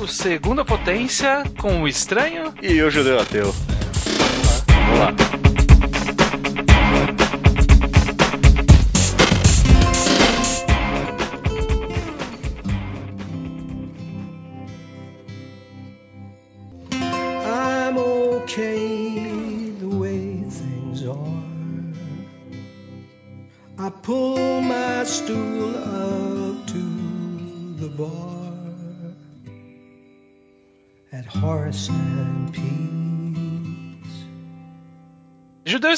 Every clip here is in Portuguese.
O Segunda Potência com o Estranho e o Judeu Ateu.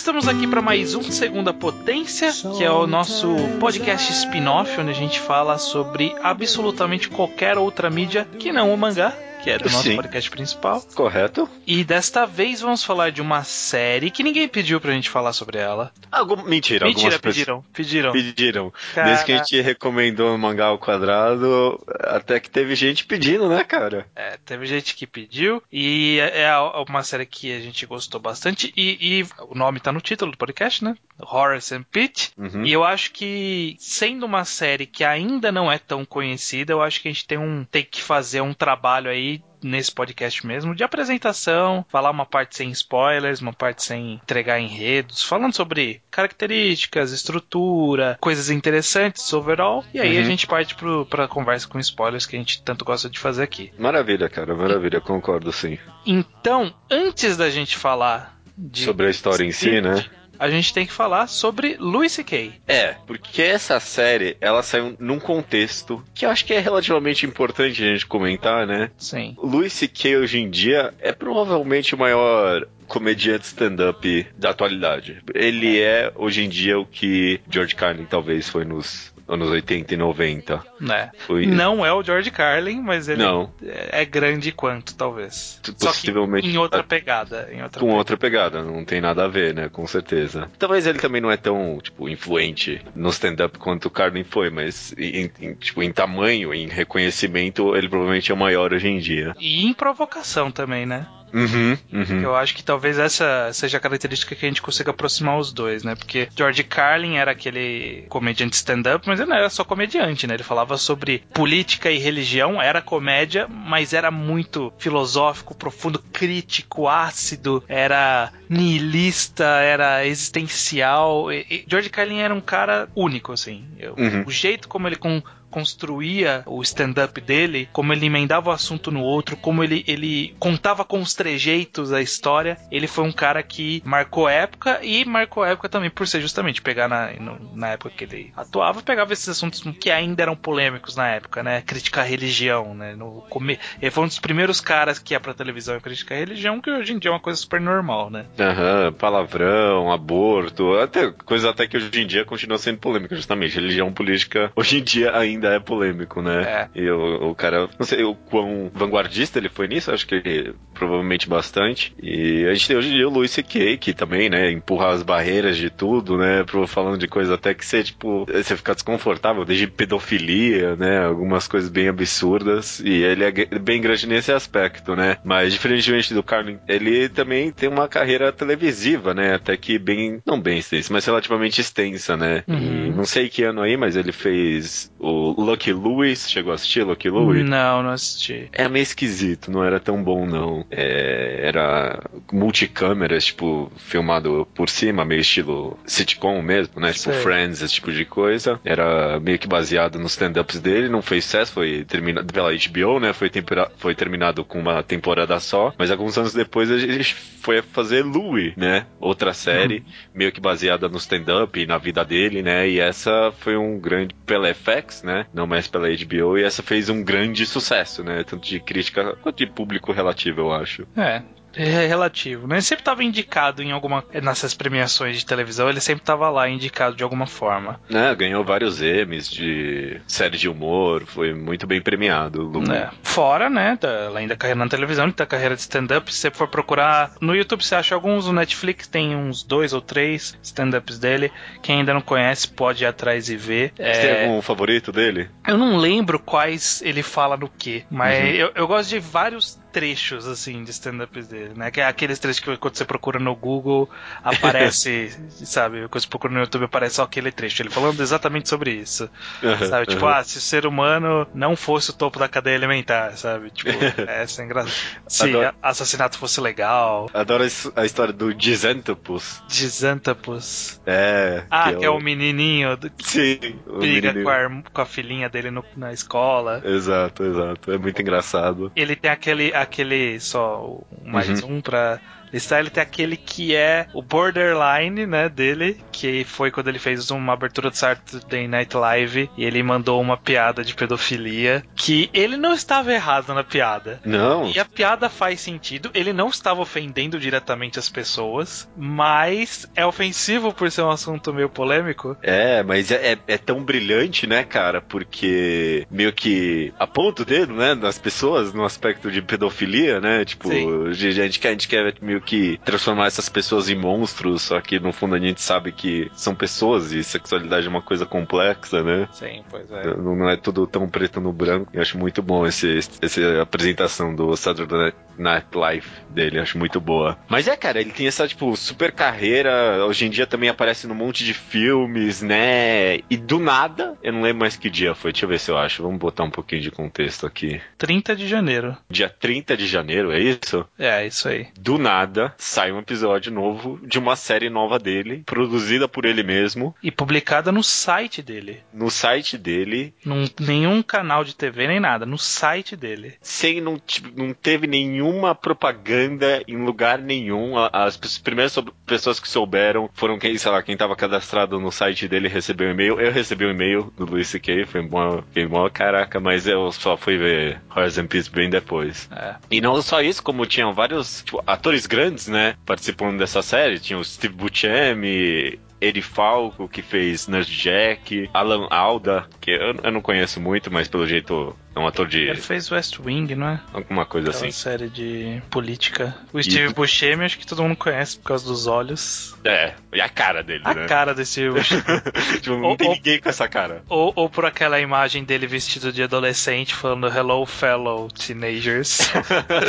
Estamos aqui para mais um Segunda Potência, que é o nosso podcast spin-off, onde a gente fala sobre absolutamente qualquer outra mídia que não o mangá, que é do nosso Sim. podcast principal. Correto? E desta vez vamos falar de uma série que ninguém pediu pra gente falar sobre ela. Algum... Mentira, Mentira, pediram, pediram. pediram. Cara. Desde que a gente recomendou o mangá ao quadrado, até que teve gente pedindo, né, cara? É, teve gente que pediu e é é uma série que a gente gostou bastante e, e o nome tá no título do podcast, né? Horace and Pete. Uhum. E eu acho que sendo uma série que ainda não é tão conhecida, eu acho que a gente tem um tem que fazer um trabalho aí nesse podcast mesmo de apresentação, falar uma parte sem spoilers, uma parte sem entregar enredos, falando sobre características, estrutura, coisas interessantes overall, e aí a Uhum. gente parte pro, pra conversa com spoilers que a gente tanto gosta de fazer aqui. Maravilha, cara, maravilha, concordo sim. Então, antes da gente falar de Sobre a história em si, né? A gente tem que falar sobre Louis C.K. É, porque essa série, ela saiu num contexto que eu acho que é relativamente importante a gente comentar, né? Sim. Louis C.K. hoje em dia é provavelmente o maior comediante stand-up da atualidade. Ele é, hoje em dia, o que George Carlin talvez foi nos anos 80 e 90. Né? Foi Não é o George Carlin, mas ele Não. é grande quanto, talvez. Tu- Só que possivelmente- em outra pegada. Em outra com pegada. outra pegada, não tem nada a ver, né? Com certeza. Talvez ele também não é tão, tipo, influente no stand-up quanto o Carlin foi, mas em, em- tipo, em tamanho, em reconhecimento, ele provavelmente é o maior hoje em dia. E em provocação também, né? Uhum, uhum. Eu acho que talvez essa seja a característica que a gente consiga aproximar os dois, né? Porque George Carlin era aquele comediante stand-up, mas ele não era só comediante, né? Ele falava sobre política e religião, era comédia, mas era muito filosófico, profundo, crítico, ácido, era nihilista, era existencial. E- George Carlin era um cara único, assim. Uhum. O jeito como ele com construía o stand-up dele, como ele emendava o assunto no outro, como ele, ele contava com os trejeitos a história, ele foi um cara que marcou época e marcou época também por ser justamente pegar na, no- na época que ele atuava, pegava esses assuntos que ainda eram polêmicos na época, né? Criticar religião, né? No, come, ele foi um dos primeiros caras que ia pra televisão e criticar religião, que hoje em dia é uma coisa super normal, né? Aham, palavrão, aborto, até coisa até que hoje em dia continua sendo polêmica, justamente. Religião política hoje em dia ainda é polêmico, né? É. E o, o cara, não sei o quão vanguardista ele foi nisso, acho que ele, provavelmente bastante. E a gente tem hoje em dia o Louis C.K., que também, né, empurra as barreiras de tudo, né, pro- falando de coisas até que você, tipo, você fica desconfortável, desde pedofilia, né, algumas coisas bem absurdas. E ele é bem grande nesse aspecto, né? Mas diferentemente do Carlin, ele também tem uma carreira televisiva, né, até que bem, não bem extensa, mas relativamente extensa, né? Uhum. E não sei que ano aí, mas ele fez o Lucky Louis, chegou a assistir Lucky Louis? Não, não assisti. É meio esquisito, não era tão bom não. É, era multicâmeras, tipo, filmado por cima, meio estilo sitcom mesmo, né? Tipo Sei. Friends, esse tipo de coisa. Era meio que baseado nos stand-ups dele, não fez sucesso, foi terminado pela HBO, né? Foi, tempera- foi terminado com uma temporada só, mas alguns anos depois a gente foi fazer Louie, né? Outra série, meio que baseada no stand-up e na vida dele, né? E essa foi um grande pela FX, Não mais pela HBO, e essa fez um grande sucesso, né? Tanto de crítica quanto de público relativo, eu acho. É. É relativo, né? Ele sempre estava indicado em alguma. Nessas premiações de televisão, ele sempre estava lá indicado de alguma forma. Né? Ganhou vários Emmys de série de humor, foi muito bem premiado. Né? Fora, né? Da, além da carreira na televisão, ele tem a carreira de stand-up. Se você for procurar no YouTube, você acha alguns. O Netflix tem uns dois ou três stand-ups dele. Quem ainda não conhece pode ir atrás e ver. Você É, tem algum favorito dele? Eu não lembro quais ele fala no que, mas Uhum. eu, eu gosto de vários trechos, assim, de stand-ups dele, né? Que é aqueles trechos que quando você procura no Google, aparece, sabe? Quando você procura no YouTube, aparece só aquele trecho. Ele falando exatamente sobre isso. Uhum, sabe? Tipo, uhum. ah, se o ser humano não fosse o topo da cadeia alimentar, sabe? Tipo, essa é engraçado. Se Adoro. assassinato fosse legal. Adoro a his- a história do Dizantopus. Xanthopus. É. Ah, que é o menininho do- que Sim, o briga com a, com a filhinha dele no- na escola. Exato, exato. É muito engraçado. Ele tem aquele, aquele só o- mais Uhum. um pra Ele tem aquele que é o borderline, né, dele, que foi quando ele fez uma abertura do Saturday Night Live e ele mandou uma piada de pedofilia que ele não estava errado na piada. Não. E a piada faz sentido, ele não estava ofendendo diretamente as pessoas, mas é ofensivo por ser um assunto meio polêmico. É, mas é, é, é tão brilhante, né, cara? Porque meio que aponta o dedo, né, nas pessoas no aspecto de pedofilia, né? Tipo, Sim. a gente quer, a gente quer meio que transformar essas pessoas em monstros, só que no fundo a gente sabe que são pessoas e sexualidade é uma coisa complexa, né? Sim, pois é. Não não é tudo tão preto no branco. Eu acho muito bom esse, essa apresentação do Saturday Night Live dele. Acho muito boa. Mas é, cara, ele tem essa, tipo, super carreira. Hoje em dia também aparece num monte de filmes, né? E do nada, eu não lembro mais que dia foi. Deixa eu ver se eu acho. Vamos botar um pouquinho de contexto aqui. 30 de janeiro. Dia 30 de janeiro, é isso? É, isso aí. Do nada, sai um episódio novo de uma série nova dele, produzida por ele mesmo, E publicada no site dele. no site dele, Num, nenhum canal de TV nem nada, no site dele. sem não, não teve nenhuma propaganda em lugar nenhum. As primeiras pessoas que souberam foram quem, sei lá, quem tava cadastrado no site dele recebeu um e-mail. Eu recebi um e-mail do Luis C.K., foi bom, foi bom, caraca, mas eu só fui ver and Peace bem depois. É. E não só isso, como tinham vários tipo, atores grandes, né, participando dessa série. Tinha o Steve Buscemi, Eddie Falco, que fez Nurse Jack, Alan Alda, que eu, eu não conheço muito, mas pelo jeito é um ator de Ele fez West Wing, não é? alguma coisa Aquela assim. série de política. O Steve Buscemi, acho que todo mundo conhece por causa dos olhos. É, e a cara dele, A né? cara desse Buscemi. tipo, não Ou- tem ninguém com essa cara. ou, ou por aquela imagem dele vestido de adolescente falando Hello, fellow teenagers.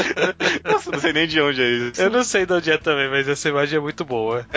Nossa, não sei nem de onde é isso. Eu não sei de onde é também, mas essa imagem é muito boa.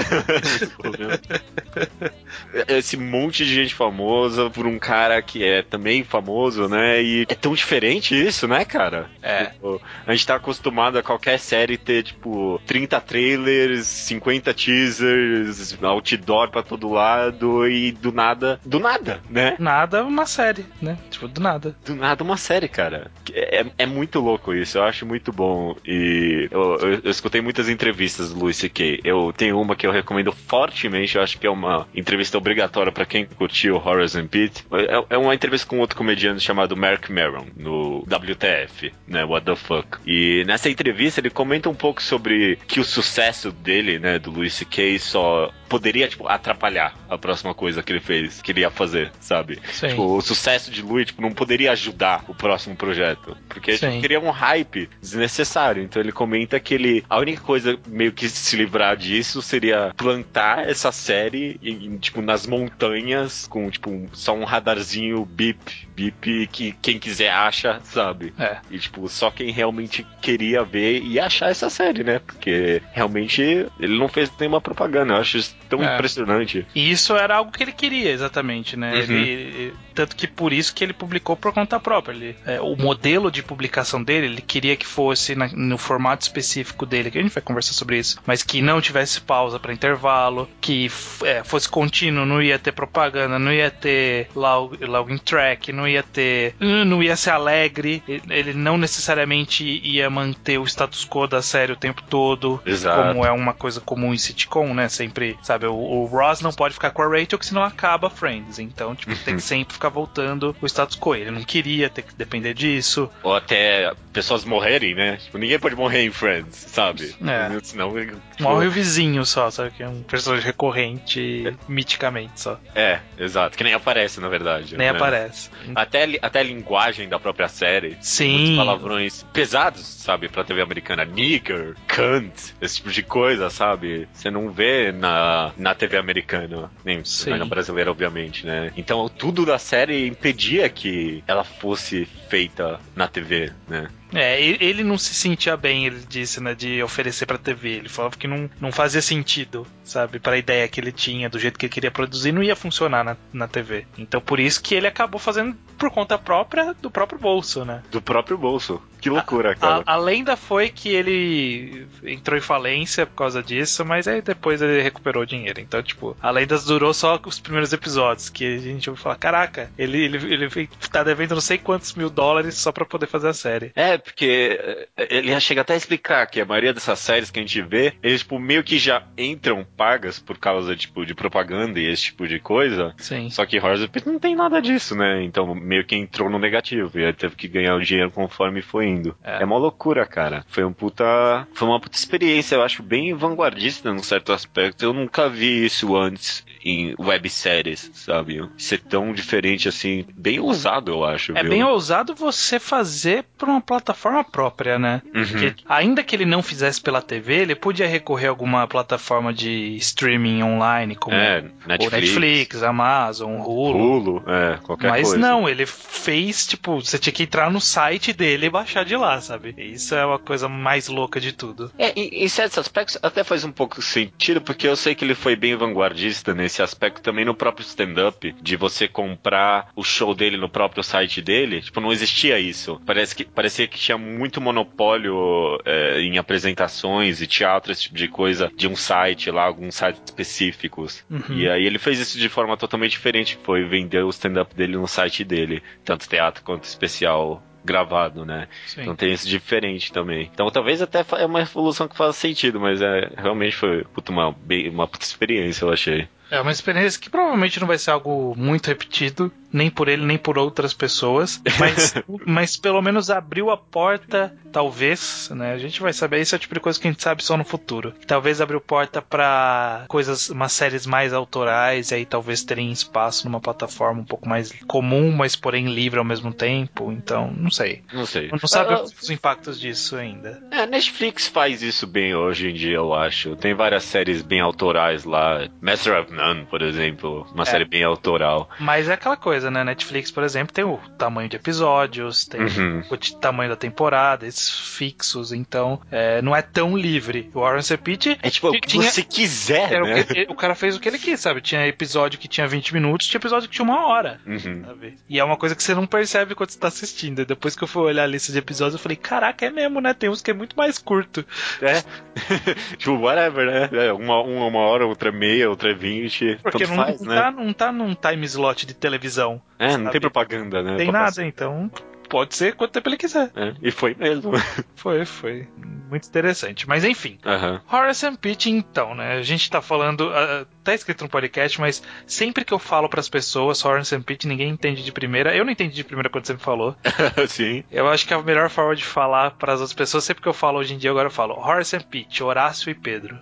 Esse monte de gente famosa por um cara que é também famoso, né? E é tão diferente isso, né, cara? É. Tipo, a gente tá acostumado a qualquer série ter, tipo, 30 trailers, 50 teasers, outdoor pra todo lado e do nada. Do nada, né? Nada, uma série, né? Tipo, do nada. Do nada uma série, cara. É, é muito louco isso, eu acho muito bom. E eu, eu- eu escutei muitas entrevistas do Louis C.K. Eu tenho uma que eu recomendo fortemente, eu acho que é uma entrevista obrigatória pra quem curtiu and Pete. É, é uma entrevista com outro comediante chamado Mark No WTF, né? What the fuck. E nessa entrevista ele comenta um pouco sobre que o sucesso dele, né, do Louis C.K. só poderia, tipo, atrapalhar a próxima coisa que ele fez, que ele ia fazer, sabe? Sim. Tipo, o sucesso de Louis tipo, não poderia ajudar o próximo projeto. Porque tipo, queria um hype desnecessário. Então ele comenta que ele. A única coisa meio que se livrar disso seria plantar essa série em, tipo, nas montanhas, com tipo, só um radarzinho bip, bip, que quem quiser acha, sabe? É. E, tipo, só quem realmente queria ver e achar essa série, né? Porque realmente ele não fez nenhuma propaganda. Eu acho isso tão É. impressionante. E isso era algo que ele queria, exatamente, né? Uhum. Ele, tanto que por isso que ele publicou por conta própria. Ele, é, o modelo de publicação dele, ele queria que fosse na- no formato específico dele, que a gente vai conversar sobre isso, mas que não tivesse pausa para intervalo, que é, fosse contínuo, não ia ter propaganda, não ia ter log, login track, não ia ter. não ia ser alegre, ele- ele não necessariamente ia manter o status quo da série o tempo todo Exato. como é uma coisa comum em sitcom, né? Sempre, sabe, o, o Ross não pode ficar com a Rachel, que senão acaba Friends. Então, tipo, tem que sempre ficar voltando o status quo. Ele não queria ter que depender disso. Ou até pessoas morrerem, né? Tipo, ninguém pode morrer em Friends, sabe? É. Senão, tipo, Morre o vizinho só, sabe? Que é um personagem recorrente miticamente só. É, exato. Que nem aparece, na verdade. Nem né? aparece. Até, até a linguagem da própria série. Sim. Palavrões pesados, sabe? Pra TV americana. Nigger, cunt, esse tipo de coisa, sabe? Você não vê na, na TV americana. Nem na brasileira, obviamente, né? Então, tudo da série impedia que ela fosse feita na TV, né? É, ele não se sentia bem, ele disse, né, de oferecer pra TV. Ele falava que não, não fazia sentido, sabe, pra ideia que ele tinha, do jeito que ele queria produzir, não ia funcionar na, na TV. Então por isso que ele acabou fazendo por conta própria do próprio bolso, né? Do próprio bolso. Que loucura, cara. A, a lenda foi que ele entrou em falência por causa disso, mas aí depois ele recuperou o dinheiro. Então, tipo, a lenda durou só os primeiros episódios, que a gente ouviu falar, caraca, ele, ele, ele tá devendo não sei quantos mil dólares só pra poder fazer a série. É, porque eh, ele chega até a explicar que a maioria dessas séries que a gente vê, eles, tipo, meio que já entram pagas por causa, tipo, de propaganda e esse tipo de coisa. Sim. Só que Horror Pit não tem nada disso, né? Então meio que entrou no negativo e aí teve que ganhar o dinheiro conforme foi indo. É. É, uma loucura, cara. Foi um puta. Foi uma puta experiência, eu acho, bem vanguardista num certo aspecto. Eu nunca vi isso antes em webséries, sabe? Ser tão diferente assim, bem ousado, eu acho. É viu? bem ousado você fazer por uma plataforma própria, né? Uhum. Porque ainda que ele não fizesse pela TV, ele podia recorrer a alguma plataforma de streaming online, como É, o Netflix, Netflix, Amazon, Hulu. Hulu, é, qualquer Mas coisa. não, ele fez, tipo, você tinha que entrar no site dele e baixar de lá, sabe? Isso é uma coisa mais louca de tudo. É, em, em certos aspectos até faz um pouco sentido, porque eu sei que ele foi bem vanguardista nesse aspecto também no próprio stand-up, de você comprar o show dele no próprio site dele. Tipo, não existia isso. Parece que, parecia que tinha muito monopólio é, em apresentações e teatro, esse tipo de coisa, de um site lá, alguns sites específicos. Uhum. E aí ele fez isso de forma totalmente diferente, foi vender o stand-up dele no site dele, tanto teatro quanto especial gravado, né? Sim. Então tem isso diferente também. Então talvez até é uma evolução que faça sentido, mas é realmente foi puta, uma, uma puta experiência, eu achei. É uma experiência que provavelmente não vai ser algo muito repetido, nem por ele, nem por outras pessoas, mas, mas pelo menos abriu a porta, talvez, né? A gente vai saber, isso é o tipo de coisa que a gente sabe só no futuro. Talvez abriu porta pra coisas, umas séries mais autorais, e aí talvez terem espaço numa plataforma um pouco mais comum, mas porém livre ao mesmo tempo. Então, não sei. Não sei. Não sabe Ah, os impactos disso ainda. É, a Netflix faz isso bem hoje em dia, eu acho. Tem várias séries bem autorais lá. Master of por exemplo, uma é. série bem autoral. Mas é aquela coisa, né? Netflix, por exemplo, tem o tamanho de episódios, tem uhum. o tamanho da temporada, esses fixos, então é, não é tão livre. O Warren Cepite é tipo, tinha, você quiser, né? o, que, o, cara fez o que ele quis, sabe? Tinha episódio que tinha 20 minutos, tinha episódio que tinha uma hora. Uhum. E é uma coisa que você não percebe quando você tá assistindo. E depois que eu fui olhar a lista de episódios, eu falei, caraca, é mesmo, né? Tem uns que é muito mais curto. É. tipo, whatever, né? É, uma, uma hora, outra meia, outra 20 gente. Porque não, faz, não, né? tá, não tá num time slot de televisão. É, sabe? não tem propaganda, né? Tem nada, passar. então pode ser quanto tempo ele quiser. É, e foi mesmo. foi, foi. Muito interessante. Mas enfim. Uhum. Horace and Pete, então, né? A gente tá falando. Uh, tá escrito no podcast, mas sempre que eu falo pras pessoas Horace and Pete, ninguém entende de primeira. Eu não entendi de primeira quando você me falou. Sim. Eu acho que a melhor forma de falar pras outras pessoas, sempre que eu falo hoje em dia, agora eu falo Horace and Pete, Horácio e Pedro.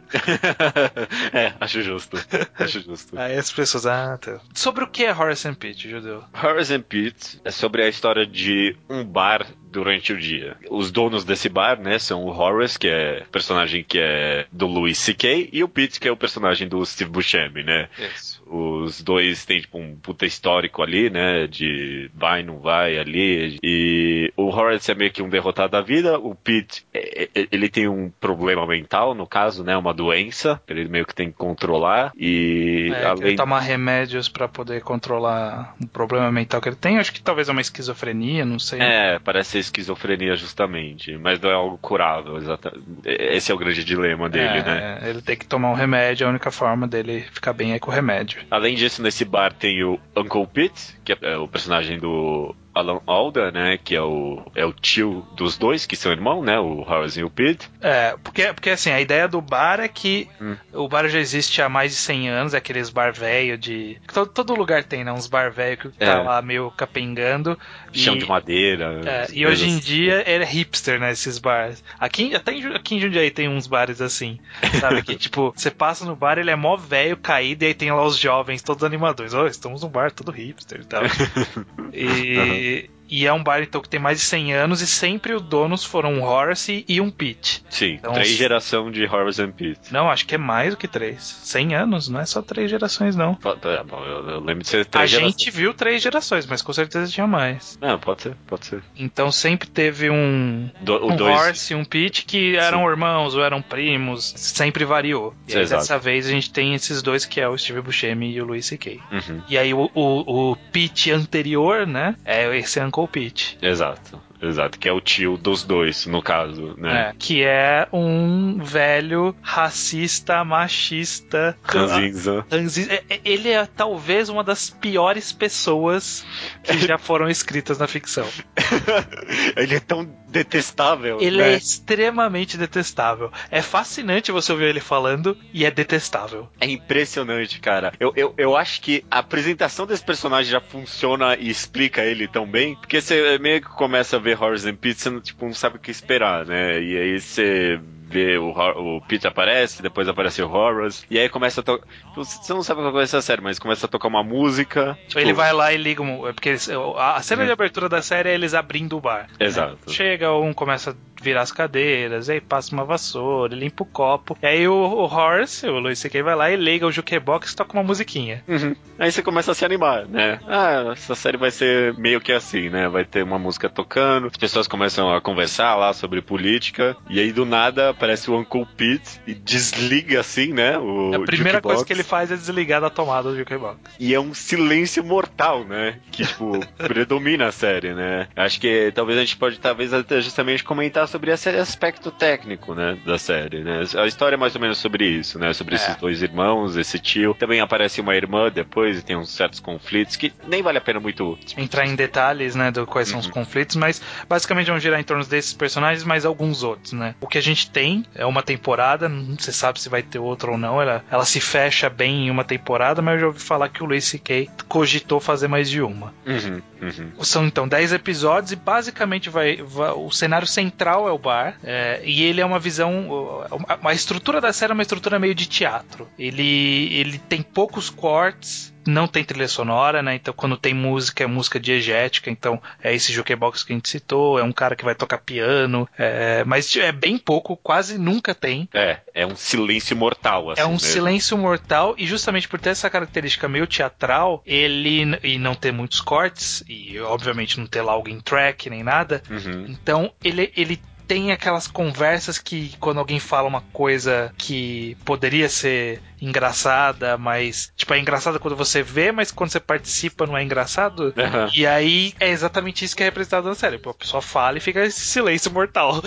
é, acho justo. Acho justo. Aí as pessoas, ah, tá. Sobre o que é Horace and Pete, Judeu? Horace and Pete é sobre a história de um bar durante o dia. Os donos desse bar, né, são o Horace, que é personagem que é do Louis C.K., e o Pete, que é o personagem do Steve Buscemi, né? Isso. Os dois têm, tipo, um puta histórico ali, né? De vai, não vai ali. E o Horace é meio que um derrotado da vida. O Pete, é- é- ele tem um problema mental, no caso, né? Uma doença. que Ele meio que tem que controlar. E É, que além ele tomar remédios pra poder controlar um problema mental que ele tem. Acho que talvez é uma esquizofrenia, não sei. É, parece ser esquizofrenia justamente, mas não é algo curável, exatamente. Esse é o grande dilema dele, É, né? Ele tem que tomar um remédio, a única forma dele ficar bem é com o remédio. Além disso, nesse bar tem o Uncle Pete, que é o personagem do Alan Alda, né? Que é o, é o tio dos dois, que são irmãos, né? O Horace e o Pete. É, porque, porque assim, a ideia do bar é que Hum. o bar já existe há mais de 100 anos, é aqueles bar velho de. Todo, todo lugar tem, né? Uns bar velho que tá É. lá meio capengando. Chão e, de madeira. é, e hoje em dia é hipster, né? Esses bars. Aqui, até em, aqui em Jundiaí tem uns bares assim. Sabe? que tipo, você passa no bar, ele é mó velho, caído, e aí tem lá os jovens, todos animadores. Ó, estamos num bar todo hipster e tal. E. E é um bar, então, que tem mais de 100 anos e sempre os donos foram um Horace e um Pete. Sim, Então, três se- geração de Horace and Pete. Não, acho que é mais do que três. 100 anos, não é só três gerações, não. É, bom, eu, eu lembro de ser A três gerações. gente viu três gerações, mas com certeza tinha mais. Não, pode ser, pode ser. Então sempre teve um, Do- um dois- Horace e um Pete que eram Sim. irmãos ou eram primos, sempre variou. E aí, dessa vez a gente tem esses dois que é o Steve Buscemi e o Louis C.K. Uhum, E aí o, o, o Pete anterior, né, é esse Uncle Pete. exato, exato. Que é o tio dos dois, no caso, né? É, que é um velho racista, machista. Ranzinza. Ranzi- é- é- Ele é talvez uma das piores pessoas que já foram escritas na ficção. Ele é tão detestável. Ele né? é extremamente detestável. É fascinante você ouvir ele falando e é detestável. É impressionante, cara. Eu, eu, eu acho que a apresentação desse personagem já funciona e explica ele tão bem, porque você meio que começa a ver Horace and Pete, você não, tipo, não sabe o que esperar, né? E aí você vê o, o Pete aparece, depois aparece o Horace, e aí começa a tocar. Você não sabe o que vai ser a série, mas começa a tocar uma música. tipo, Ele vai lá e liga é Porque eles- a cena de abertura da série é eles abrindo o bar. né? Exato. Chega, um começa a virar as cadeiras, aí passa uma vassoura, limpa o copo. E aí o, o Horace, o Luis C.K. vai lá e liga o jukebox e toca uma musiquinha. Uhum. Aí você começa a se animar, né? Ah, essa série vai ser meio que assim, né? Vai ter uma música tocando, as pessoas começam a conversar lá sobre política, e aí do nada aparece o Uncle Pete e desliga assim, né? O a primeira jukebox, coisa que ele faz é desligar da tomada do jukebox. E é um silêncio mortal, né? Que, tipo, predomina a série, né? Acho que talvez a gente pode, talvez, até justamente comentar sobre esse aspecto técnico, né? Da série, né? A história é mais ou menos sobre isso, né? Sobre É. esses dois irmãos, esse tio. Também aparece uma irmã depois e tem uns certos conflitos que nem vale a pena muito. Entrar em detalhes, né, do quais são os conflitos, mas basicamente vão girar em torno desses personagens, mais alguns outros, né? O que a gente tem é uma temporada, não se sabe se vai ter outra ou não, ela, ela se fecha bem em uma temporada, mas eu já ouvi falar que o Louis C.K. cogitou fazer mais de uma. Uhum, uhum. São então 10 episódios e basicamente vai, vai- o cenário central é o bar é, e ele é uma visão a, a estrutura da série é uma estrutura meio de teatro. Ele ele tem poucos cortes, não tem trilha sonora, né? Então quando tem música é música diegética, então é esse jukebox que a gente citou, é um cara que vai tocar piano, é, mas é bem pouco, quase nunca tem. É, é um silêncio mortal, assim. É um mesmo. silêncio mortal e justamente por ter essa característica meio teatral, ele e não ter muitos cortes e obviamente não ter lá alguém track nem nada, Uhum. então ele ele tem aquelas conversas que quando alguém fala uma coisa que poderia ser engraçada, mas tipo é engraçada quando você vê, mas quando você participa não é engraçado. Aham. E aí é exatamente isso que é representado na série. A pessoa fala e fica esse silêncio mortal.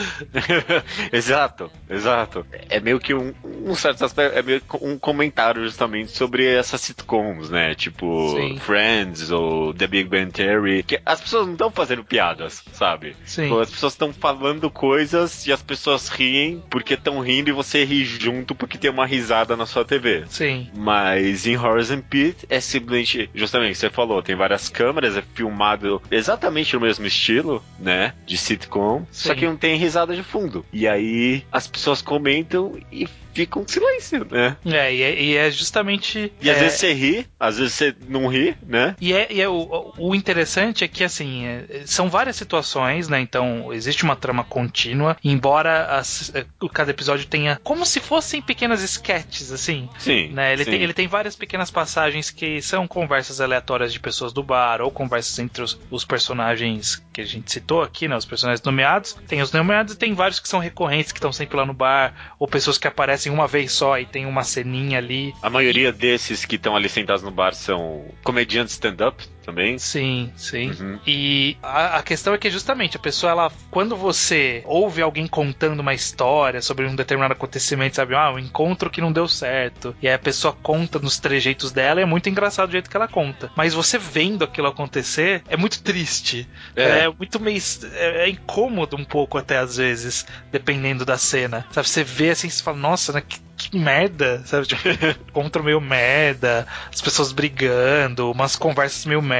exato, exato. É meio que um, um certo aspecto, é meio que um comentário justamente sobre essas sitcoms, né? Tipo Sim. Friends ou The Big Bang Theory, que as pessoas não estão fazendo piadas, sabe? Sim. Tipo, As pessoas estão falando coisas e as pessoas riem porque estão rindo e você ri junto porque tem uma risada na sua TV. Sim. Mas em and Pit é simplesmente, justamente, você falou, tem várias câmeras, é filmado exatamente no mesmo estilo, né? De sitcom, só Sim. que não tem risada de fundo. E aí as pessoas comentam e fica um silêncio, né? É, e é, e é justamente. E às é, vezes você ri, às vezes você não ri, né? E, é, e é o, o interessante é que, assim, é, são várias situações, né? Então, existe uma trama contínua, embora as- é, cada episódio tenha como se fossem pequenas sketches, assim. Sim. Né? Ele, sim. tem, ele tem várias pequenas passagens que são conversas aleatórias de pessoas do bar, ou conversas entre os, os personagens que a gente citou aqui, né? Os personagens nomeados. Tem os nomeados e tem vários que são recorrentes, que estão sempre lá no bar, ou pessoas que aparecem uma vez só e tem uma ceninha ali. A maioria desses que estão ali sentados no bar são comediantes stand-up também. Sim, sim. Uhum. E a, a questão é que justamente a pessoa, ela, quando você ouve alguém contando uma história sobre um determinado acontecimento, sabe, ah, um encontro que não deu certo, e aí a pessoa conta nos trejeitos dela, é muito engraçado o jeito que ela conta. Mas você vendo aquilo acontecer, é muito triste. É. É, muito meio. É, é incômodo um pouco até às vezes, dependendo da cena. Sabe, você vê assim, você fala, nossa, né? Que, que merda, sabe? Tipo, encontro meio merda, as pessoas brigando, umas conversas meio merda,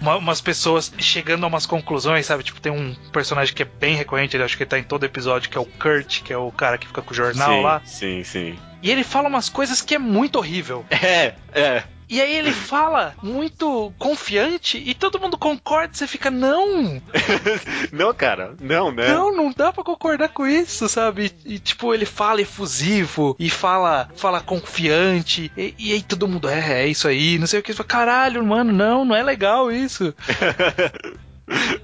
uma- umas pessoas chegando a umas conclusões, sabe? Tipo, tem um personagem que é bem recorrente, ele acho que ele tá em todo episódio, que é o Kurt, que é o cara que fica com o jornal sim, lá. Sim, sim. E ele fala umas coisas que é muito horrível. É, é. E aí ele fala muito confiante e todo mundo concorda. Você fica, não! não, cara, não, né? Não, não dá pra concordar com isso, sabe? E, tipo, ele fala efusivo e fala, fala confiante. E, e aí todo mundo, é, é isso aí, não sei o que. Fala, Caralho, mano, não, não é legal isso.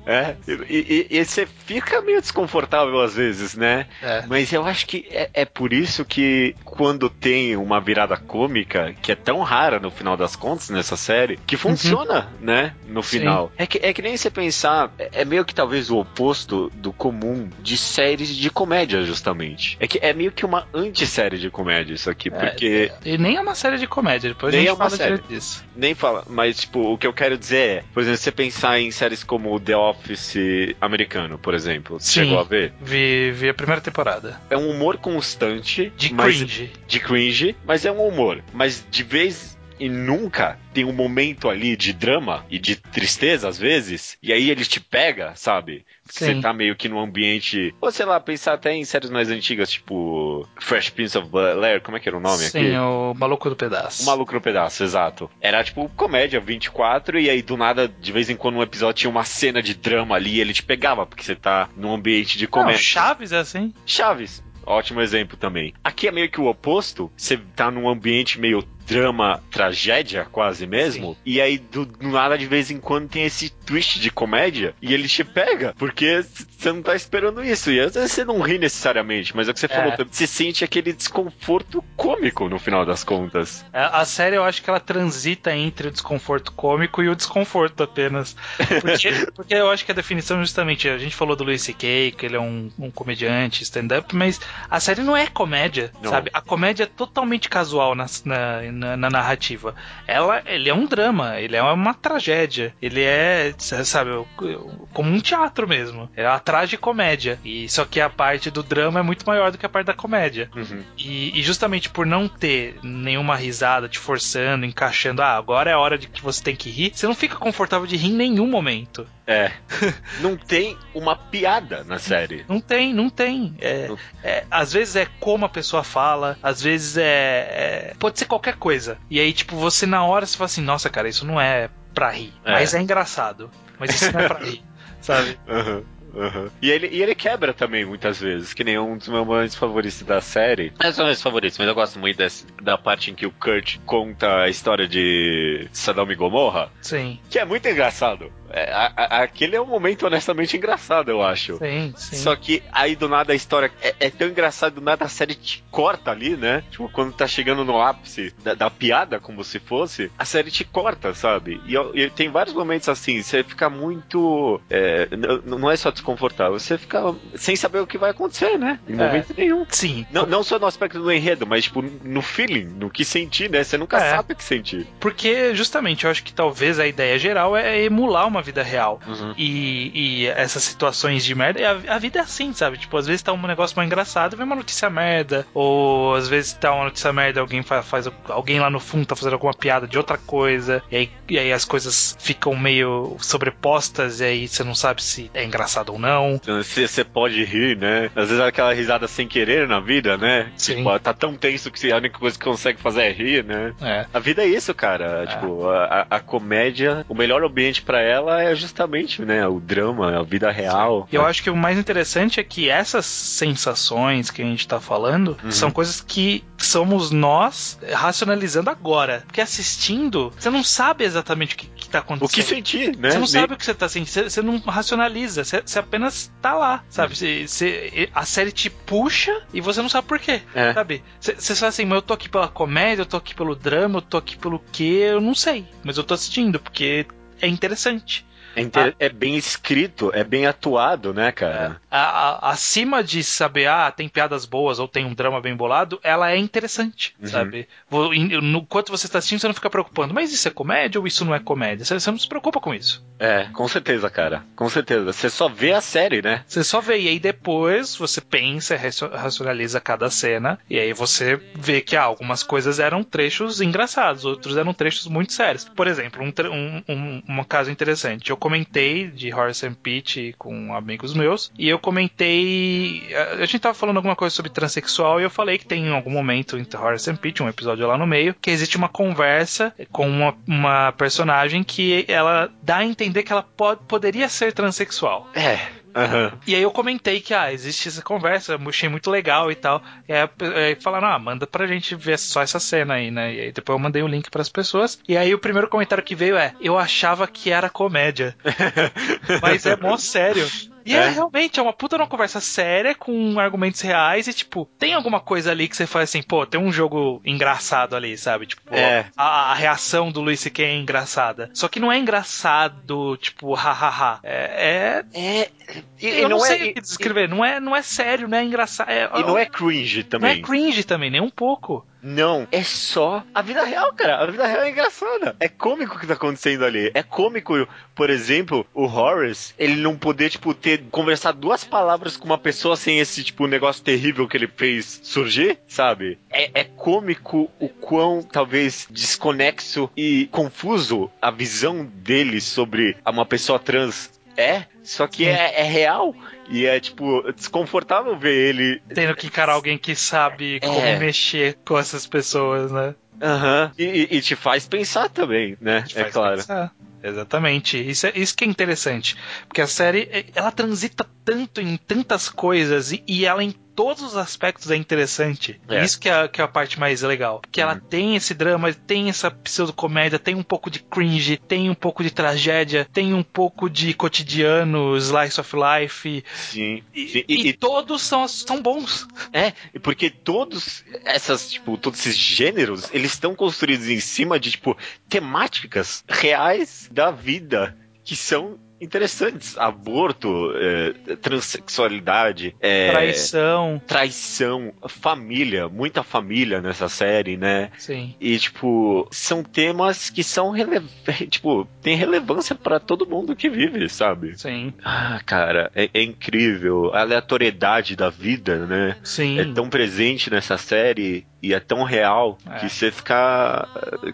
É, e, e, e, você fica meio desconfortável às vezes, né? É. Mas eu acho que é, é, por isso que quando tem uma virada cômica, que é tão rara no final das contas nessa série, que uhum. funciona, uhum. né? No final. É que, é que nem você pensar, é, é meio que talvez o oposto do comum de séries de comédia, justamente. É que é meio que uma antissérie de comédia isso aqui, é, porque. E nem é uma série de comédia, depois nem a gente é uma fala série. disso. Nem fala, mas tipo, o que eu quero dizer é, por exemplo, você pensar em séries como o The Office americano, por exemplo. Sim, chegou a ver? Vi, vi a primeira temporada. É um humor constante. De cringe. De cringe, mas é um humor. Mas de vez e nunca tem um momento ali de drama e de tristeza às vezes, e aí ele te pega, sabe? Você tá meio que num ambiente. Ou sei lá, pensar até em séries mais antigas, tipo Fresh Prince of Bel Air, como é que era o nome Sim, aqui? Sim, o Maluco do Pedaço. O Maluco do Pedaço, exato. Era tipo comédia 24, e aí do nada, de vez em quando, um episódio tinha uma cena de drama ali e ele te pegava, porque você tá num ambiente de comédia. Não, Chaves é assim? Chaves. Ótimo exemplo também. Aqui é meio que o oposto. Você tá num ambiente meio drama, tragédia, quase mesmo. Sim. E aí, do, do, nada, de vez em quando, tem esse twist de comédia e ele te pega, porque você não tá esperando isso. E às vezes você não ri necessariamente, mas é o que você é. falou, você sente aquele desconforto cômico no final das contas. É, a série, eu acho que ela transita entre o desconforto cômico e o desconforto apenas. Porque, porque eu acho que a definição, justamente, a gente falou do Louis C.K., que ele é um, um comediante, stand-up, mas a série não é comédia, não. sabe? A comédia é totalmente casual na, na na, na, narrativa. Ela, ele é um drama, ele é uma tragédia, ele é, sabe, como um teatro mesmo. É uma tragicomédia. E só que a parte do drama é muito maior do que a parte da comédia. Uhum. E, e, justamente por não ter nenhuma risada te forçando, encaixando, ah, agora é a hora de que você tem que rir, você não fica confortável de rir em nenhum momento. É. não tem uma piada na série. Não tem, não tem. É, é, às vezes é como a pessoa fala, às vezes é, é, Pode ser qualquer coisa. E aí, tipo, você na hora você fala assim, nossa, cara, isso não é pra rir. É. Mas é engraçado. Mas isso não é pra rir. Sabe? Uhum. Uhum. E, ele, e ele quebra também muitas vezes, que nem um dos meus momentos favoritos da série. Não são meus favoritos, mas eu gosto muito desse, da parte em que o Kurt conta a história de Saddam e Gomorra. Sim. Que é muito engraçado. É, a, a, aquele é um momento honestamente engraçado, eu acho. Sim, sim. Só que aí do nada a história é, é, tão engraçado, do nada a série te corta ali, né? Tipo, quando tá chegando no ápice da, da piada, como se fosse, a série te corta, sabe? E, e tem vários momentos assim, você fica muito. É, não é só desconfortável, você fica sem saber o que vai acontecer, né? Em é. momento nenhum. Sim. Não, não só no aspecto do enredo, mas tipo, no feeling, no que sentir, né? Você nunca é. sabe o que sentir. Porque, justamente, eu acho que talvez a ideia geral é emular uma vida real. Uhum. E, e, essas situações de merda, a, a, vida é assim, sabe? Tipo, às vezes tá um negócio mais engraçado, vem uma notícia merda, ou às vezes tá uma notícia merda, alguém faz, faz alguém lá no fundo tá fazendo alguma piada de outra coisa, e aí, e aí as coisas ficam meio sobrepostas, e aí você não sabe se é engraçado ou não. Você pode rir, né? Às vezes é aquela risada sem querer na vida, né? Sim. Tipo, tá tão tenso que a única coisa que consegue fazer é rir, né? É. A vida é isso, cara. É. Tipo, a, a comédia, o melhor ambiente para ela é justamente, né, o drama, a vida real. E eu acho que o mais interessante é que essas sensações que a gente tá falando uhum. são coisas que somos nós racionalizando agora. Porque assistindo, você não sabe exatamente o que, que tá acontecendo. O que sentir, né? Você não sabe o que você tá sentindo, você, você não racionaliza, você, você, apenas tá lá, sabe? Você, você, a série te puxa e você não sabe por quê, é. sabe? Você, você fala assim, mas eu tô aqui pela comédia, eu tô aqui pelo drama, eu tô aqui pelo quê? Eu não sei, mas eu tô assistindo porque é interessante. É, inter... é, bem escrito, é bem atuado, né, cara? É. A, a, acima de saber, ah, tem piadas boas ou tem um drama bem bolado, ela é interessante, uhum. sabe? No quanto você está assistindo, você não fica preocupando, mas isso é comédia ou isso não é comédia? Você, você não se preocupa com isso. É, com certeza, cara. Com certeza. Você só vê a série, né? Você só vê, e aí depois você pensa, racionaliza cada cena, e aí você vê que ah, algumas coisas eram trechos engraçados, outros eram trechos muito sérios. Por exemplo, um, um, um, um caso interessante. Eu comentei de Horace and Pete com amigos meus, e eu comentei. A, gente tava falando alguma coisa sobre transexual, e eu falei que tem em algum momento em Horace and Pete, um episódio lá no meio, que existe uma conversa com uma, uma personagem que ela dá a entender que ela pode, poderia ser transexual. É. Aham. E aí eu comentei que, ah, existe essa conversa, eu achei muito legal e tal. E aí, aí falaram, ah, manda pra gente ver só essa cena aí, né? E aí depois eu mandei o link pras pessoas. E aí o primeiro comentário que veio é, eu achava que era comédia. Mas é mó sério. E é. É. realmente, é uma puta uma conversa séria, com argumentos reais, e tipo, tem alguma coisa ali que você faz assim, pô, tem um jogo engraçado ali, sabe? Tipo, É. a, a reação do Luis C.K. é engraçada. Só que não é engraçado, tipo, hahaha. É. é É. Eu não, não sei é, o que descrever. Não é, não é sério, não é engraçado. É, e não é cringe não é também. cringe também, nem um pouco. Não, é só a vida real, cara. A vida real é engraçada. É cômico o que tá acontecendo ali. É cômico, por exemplo, o Horace, ele não poder, tipo, ter conversar duas palavras com uma pessoa sem esse, tipo, negócio terrível que ele fez surgir, sabe? É, é cômico o quão, talvez, desconexo e confuso a visão dele sobre uma pessoa trans é, só que é, é real. E é, tipo, desconfortável ver ele Tendo que encarar alguém que sabe como É. mexer com essas pessoas, né? Aham. E, e- e te faz pensar também, né? Te É faz claro. pensar. Exatamente. Isso, é, isso que é interessante. Porque a série, é, ela transita tanto em tantas coisas e, e ela todos os aspectos é interessante. É. Isso que é, que é a parte mais legal. Que ela Uhum. tem esse drama, tem essa pseudocomédia, tem um pouco de cringe, tem um pouco de tragédia, tem um pouco de cotidiano, slice of life. Sim. E, Sim, e e- e- todos são, são bons. É, porque todos essas, tipo, todos esses gêneros, eles estão construídos em cima de, tipo, temáticas reais da vida que são interessantes. Aborto, é, transexualidade, é, Traição. traição, família, muita família nessa série, né? Sim. E, tipo, são temas que são, tipo, tem relevância pra todo mundo que vive, sabe? Sim. Ah, cara, é, é incrível. A aleatoriedade da vida, né? Sim. É tão presente nessa série e é tão real É. que você fica.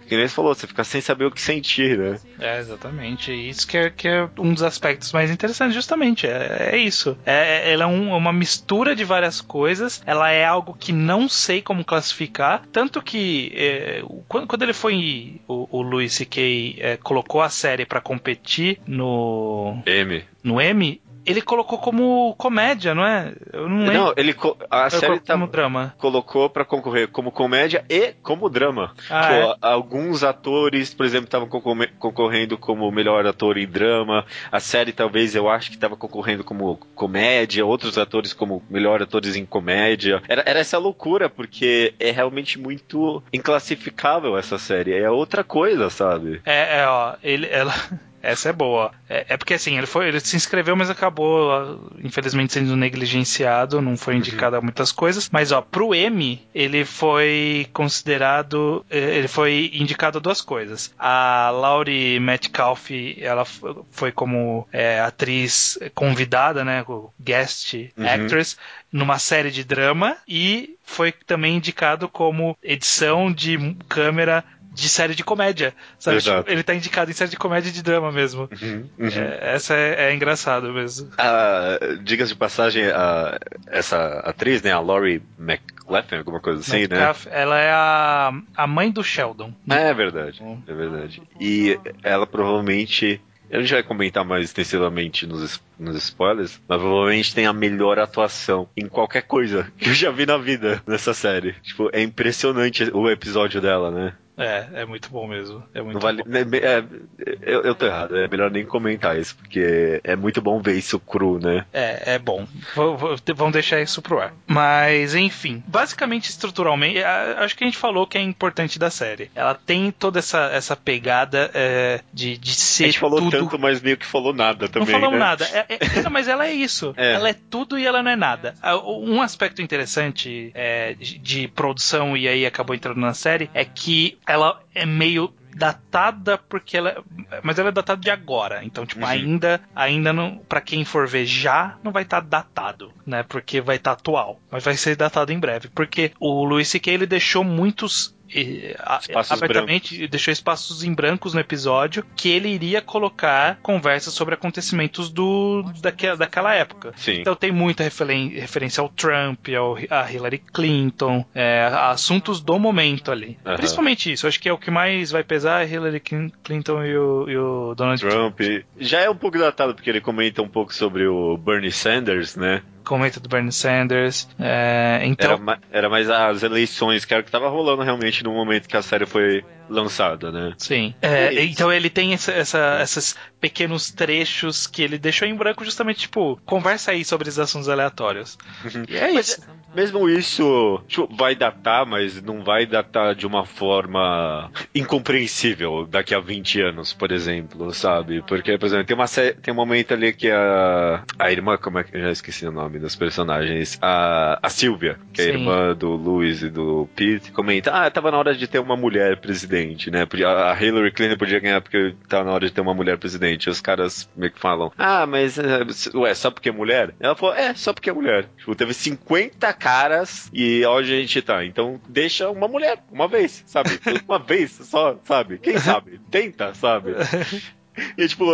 Que nem você falou, você fica sem saber o que sentir, né? É, exatamente. Isso que é, que é um dos aspectos mais interessantes, justamente. É, é isso. É, ela é um- uma mistura de várias coisas. Ela é algo que não sei como classificar. Tanto que é, quando, quando ele foi. O, o Louis C.K. é, colocou a série pra competir no, M. no M, ele colocou como comédia, não é? Eu não lembro. Não, ele a série tá, como drama. colocou pra concorrer como comédia e como drama. Ah, Pô, é? Alguns atores, por exemplo, estavam concorre- concorrendo como melhor ator em drama. A série, talvez, eu acho que estava concorrendo como comédia. Outros atores como melhor atores em comédia. Era, era essa loucura, porque é realmente muito inclassificável essa série. É outra coisa, sabe? É, é, ó, ele, ela, essa é boa. É, é porque assim, ele foi, ele se inscreveu, mas acabou, infelizmente, sendo negligenciado, não foi indicado a muitas coisas. Mas ó, pro M, ele foi considerado, eh, ele foi indicado a duas coisas. A Laurie Metcalf, ela foi como é, atriz convidada, né, guest Uhum. actress numa série de drama e foi também indicado como edição de câmera de série de comédia. Sabe? Tipo, ele tá indicado em série de comédia e de drama mesmo. Uhum, uhum. É, essa é, é engraçado mesmo. Ah, Diga-se de passagem, a- essa atriz, né, a Laurie McLaughlin, alguma coisa assim, né? Metcalf, Ela é a, a mãe do Sheldon. É verdade, é verdade. E ela provavelmente. A gente vai comentar mais extensivamente nos, nos spoilers, mas provavelmente tem a melhor atuação em qualquer coisa que eu já vi na vida nessa série. Tipo, é impressionante o episódio dela, né? É, é muito bom mesmo. É muito vale. bom. né, é, eu, eu tô errado, é melhor nem comentar isso, porque é muito bom ver isso cru, né? É, é bom. Vou- vou- vamos deixar isso pro ar. Mas, enfim. Basicamente, estruturalmente, a- acho que a gente falou que é importante da série. Ela tem toda essa, essa pegada é, de, de A ser gente falou tudo. tanto, mas meio que falou nada também. não falamos né? nada. É- é- não, mas ela é isso. É. Ela é tudo e ela não é nada. Um aspecto interessante é, de produção, e aí acabou entrando na série, é que ela é meio datada porque ela mas ela é datada de agora então tipo Uhum. ainda ainda não para quem for ver já não vai estar datado né porque vai estar atual mas vai ser datado em breve porque o Luis C.K. ele deixou muitos e, a- abertamente deixou espaços em brancos no episódio que ele iria colocar conversas sobre acontecimentos do daquela, daquela época. Sim. Então tem muita referen- referência ao Trump, ao, a Hillary Clinton, é, a assuntos do momento ali. Principalmente isso, acho que é o que mais vai pesar é Hillary Clin- Clinton e o, e o Donald Trump. Trump. Já é um pouco datado, porque ele comenta um pouco sobre o Bernie Sanders, né? Comenta do Bernie Sanders. é, então, Era, ma- era mais as eleições, que era o que tava rolando realmente no momento que a série foi lançada, né? Sim. É, É então ele tem essa, essa- esses pequenos trechos que ele deixou em branco justamente, tipo, conversa aí sobre os assuntos aleatórios. E é Mas isso. Mesmo isso vai datar, mas não vai datar de uma forma incompreensível daqui a 20 anos, por exemplo, sabe? Porque, por exemplo, tem, uma tem um momento ali que a, a irmã, como é que eu já esqueci o nome dos personagens, a, a Sylvia, que é a Sim. irmã do Louis e do Pete, comenta: Ah, tava na hora de ter uma mulher presidente, né? A Hillary Clinton podia ganhar porque tava na hora de ter uma mulher presidente. E os caras meio que falam: Ah, mas, eh, ué, só porque é mulher? Ela falou: É, só porque é mulher. Tipo, teve 50 caras e onde a gente tá. Então deixa uma mulher, uma vez, sabe? Uma vez só, sabe? Quem sabe? Tenta, sabe? E, tipo,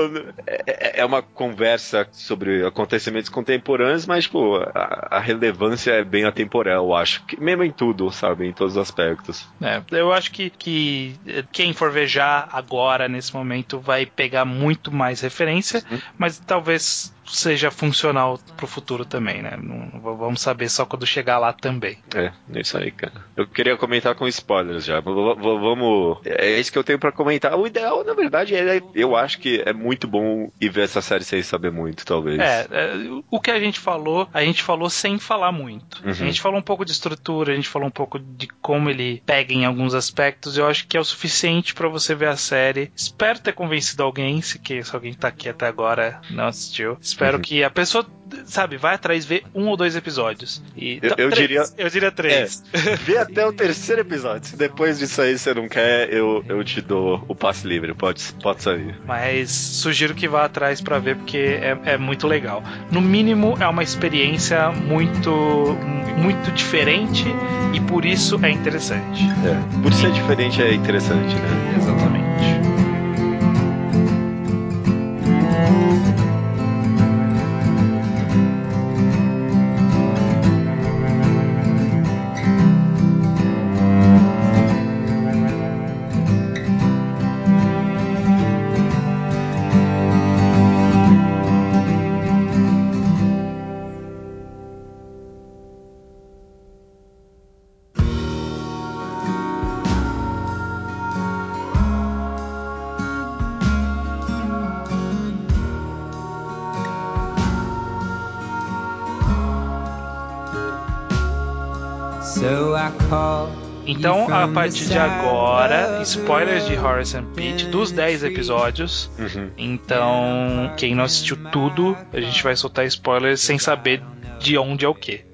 é, é uma conversa sobre acontecimentos contemporâneos, mas, tipo, a, a relevância é bem atemporal, eu acho. Mesmo em tudo, sabe? Em todos os aspectos. É, eu acho que, que eh, quem for já agora, nesse momento, vai pegar muito mais referência, mas talvez seja funcional pro futuro também, né? Não, vamos saber só quando chegar lá também. É, é isso aí, cara. Eu queria comentar com spoilers já. V- vamos. É isso que eu tenho pra comentar. O ideal, na verdade, é. Eu acho que é muito bom ir ver essa série sem saber muito, talvez. É, é, o que a gente falou, a gente falou sem falar muito. Uhum. A gente falou um pouco de estrutura, a gente falou um pouco de como ele pega em alguns aspectos. Eu acho que é o suficiente pra você ver a série. Espero ter convencido alguém, se, que, se alguém tá aqui até agora não assistiu. Espero Uhum. que a pessoa, sabe, vai atrás ver um ou dois episódios. E, Eu- eu três. diria- Eu diria três. Vê até o terceiro episódio. Se depois disso aí você não quer, eu, eu te dou o passe livre. Pode, pode sair. Mas sugiro que vá atrás pra ver porque é, é muito legal. No mínimo é uma experiência muito muito diferente e por isso é interessante. É. Por ser diferente é interessante, né? Exatamente. Então, a partir de agora, spoilers de Horace and Pete dos 10 episódios. Uhum. Então, quem não assistiu tudo, a gente vai soltar spoilers sem saber de onde é o que.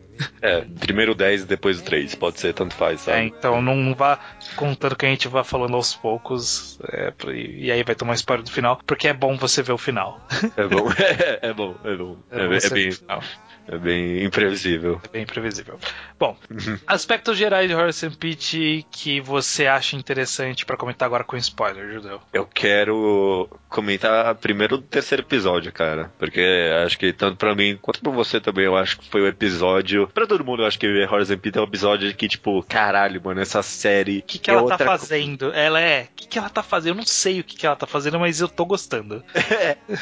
É, primeiro o 10 e depois o 3. Pode ser, tanto faz, É, sabe? então não, vá contando que a gente vá falando aos poucos. é, e aí vai tomar spoiler do final, porque é bom você ver o final. É, bom. é bom, é bom. É, bom é você ver bem, o final. É bem imprevisível. É bem previsível. Bom, aspectos gerais de Horace and Pete que você acha interessante pra comentar agora com spoiler, Judeu. Eu quero comentar primeiro o terceiro episódio, cara. Porque acho que tanto pra mim quanto pra você também, eu acho que foi o episódio. Pra todo mundo, eu acho que Horace and Pete é um episódio que, tipo, caralho, mano, essa série. O que, que é ela tá outra co- fazendo? Ela é. O que, que ela tá fazendo? Eu não sei o que, que ela tá fazendo, mas eu tô gostando.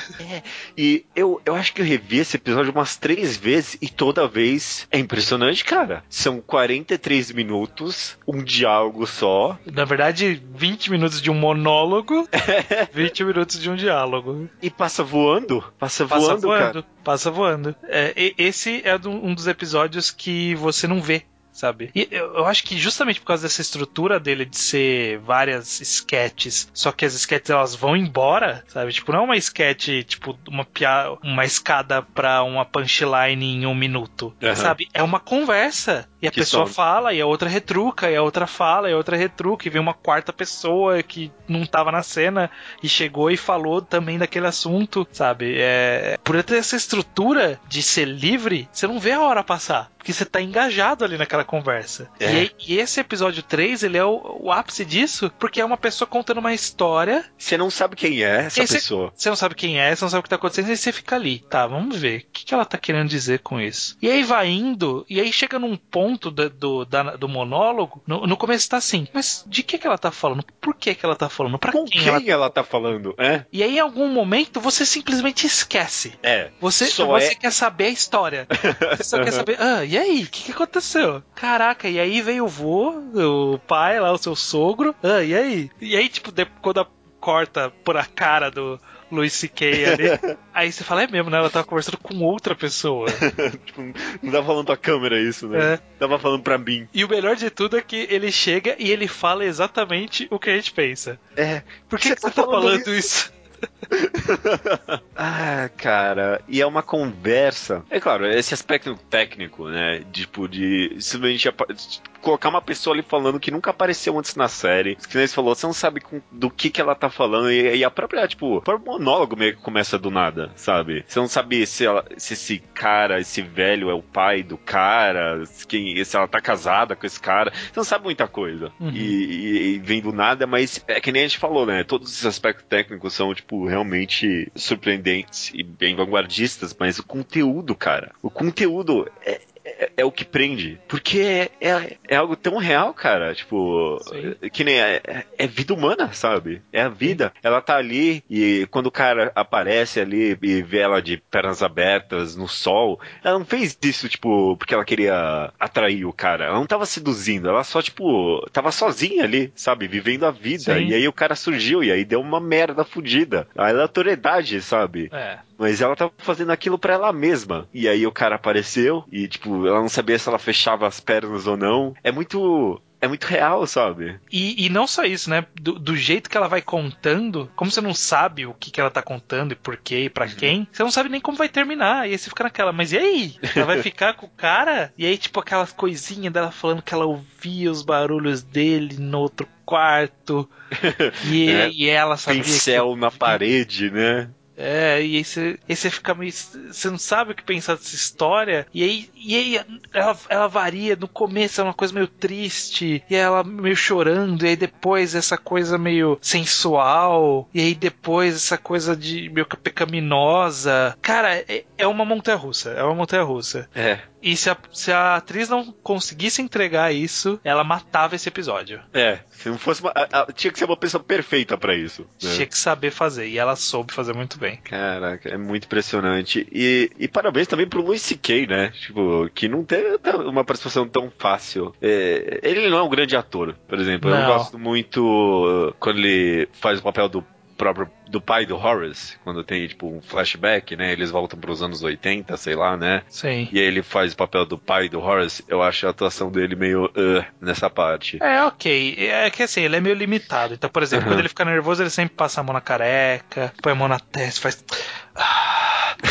E eu, eu acho que eu revi esse episódio umas três vezes e toda vez é impressionante, cara. São 43 minutos, um diálogo só. Na verdade, 20 minutos de um monólogo, 20 minutos de um diálogo. E passa voando. Passa, Passa voando, voando, cara. passa voando. É, esse é um dos episódios que você não vê. Sabe? E eu, eu acho que justamente por causa dessa estrutura dele de ser várias sketches, só que as sketches elas vão embora, sabe? Tipo, não é uma sketch, tipo, uma, pia uma escada pra uma punchline em um minuto, Aham. sabe? É uma conversa. E a Que pessoa fala, e a outra retruca, e a outra fala, e a outra retruca, e vem uma quarta pessoa que não tava na cena e chegou e falou também daquele assunto, sabe? É, por ter essa estrutura de ser livre, você não vê a hora passar. Porque você tá engajado ali naquela conversa. É. E, e esse episódio 3, ele é o, o ápice disso, porque é uma pessoa contando uma história. Você não sabe quem é essa Esse- pessoa. Você não sabe quem é, você não sabe o que tá acontecendo, e você fica ali. Tá, vamos ver. O que, que ela tá querendo dizer com isso? E aí vai indo, e aí chega num ponto da- do, da- do monólogo. No, no começo tá assim, mas de que, que ela tá falando? Por que, que ela tá falando? Pra Com quem, quem ela ela... tá falando? É? E aí, em algum momento, você simplesmente esquece. É. Você, Só você é- quer saber a história. Você só quer saber, ah, e aí? O que, que aconteceu? Caraca, e aí veio o vô, o pai lá, o seu sogro. Ah, e aí? E aí, tipo, quando a- corta por a cara do Luis C.K. ali, aí você fala, é mesmo, né? Ela tava conversando com outra pessoa. Tipo, não tava falando pra câmera isso, né? É. Tava falando pra mim. E o melhor de tudo é que ele chega e ele fala exatamente o que a gente pensa. É. Por que, Você que você tá tá falando falando isso? Ah, cara, e é uma conversa. É claro, esse aspecto técnico, né? Tipo, de simplesmente colocar uma pessoa ali falando que nunca apareceu antes na série. Que nem você falou, você não sabe com- do que que ela tá falando. E, e a própria, tipo, o próprio monólogo meio que começa do nada, sabe? Você não sabe se, ela- se esse cara, esse velho é o pai do cara, se, quem, se ela tá casada com esse cara. Você não sabe muita coisa. Uhum. E, e, e vem do nada, mas é que nem a gente falou, né? Todos esses aspectos técnicos são, tipo, realmente surpreendentes e bem vanguardistas, mas o conteúdo, cara, o conteúdo é. É- é o que prende. Porque é, é, é algo tão real, cara. Tipo, Sim. que nem é, é- é vida humana, sabe? É a vida. Ela tá ali e quando o cara aparece ali e vê ela de pernas abertas no sol, ela não fez isso, tipo, porque ela queria atrair o cara. Ela não tava seduzindo, ela só, tipo, tava sozinha ali, sabe? Vivendo a vida. Sim. E aí o cara surgiu e aí deu uma merda fodida. A aleatoriedade, sabe? É. Mas ela tava fazendo aquilo pra ela mesma. E aí o cara apareceu e, tipo, ela não sabia se ela fechava as pernas ou não. É muito. É muito real, sabe? E, e não só isso, né? Do, do jeito que ela vai contando, como você não sabe o que, que ela tá contando e por quê e pra quem, você não sabe nem como vai terminar. E aí você fica naquela, mas e aí? Ela vai ficar com o cara? E aí, tipo, aquelas coisinhas dela falando que ela ouvia os barulhos dele no outro quarto. E, É. e ela sabia. que- Pincel na parede, né? É, e aí você, fica meio. Você não sabe o que pensar dessa história. E aí, e aí ela, ela varia. No começo é uma coisa meio triste. E ela meio chorando. E aí depois essa coisa meio sensual. E aí depois essa coisa de meio pecaminosa. Cara, é, é uma montanha russa. É uma montanha russa. É. E se a, se a atriz não conseguisse entregar isso, ela matava esse episódio. É. Se não fosse uma. a- a- tinha que ser uma pessoa perfeita pra isso. né? Tinha que saber fazer. E ela soube fazer muito bem. Caraca, é muito impressionante. E, e parabéns também pro Luis C.K., né? Tipo, que não teve uma participação tão fácil. É, ele não é um grande ator, por exemplo. Eu Não. gosto muito uh, quando ele faz o papel do próprio do pai do Horace, quando tem tipo um flashback, né? Eles voltam pros anos 80, sei lá, né? Sim. E aí ele faz o papel do pai do Horace. Eu acho a atuação dele meio uh, nessa parte. É, ok. É que assim, ele é meio limitado. Então, por exemplo, Uhum. quando ele fica nervoso, ele sempre passa a mão na careca, põe a mão na testa, faz.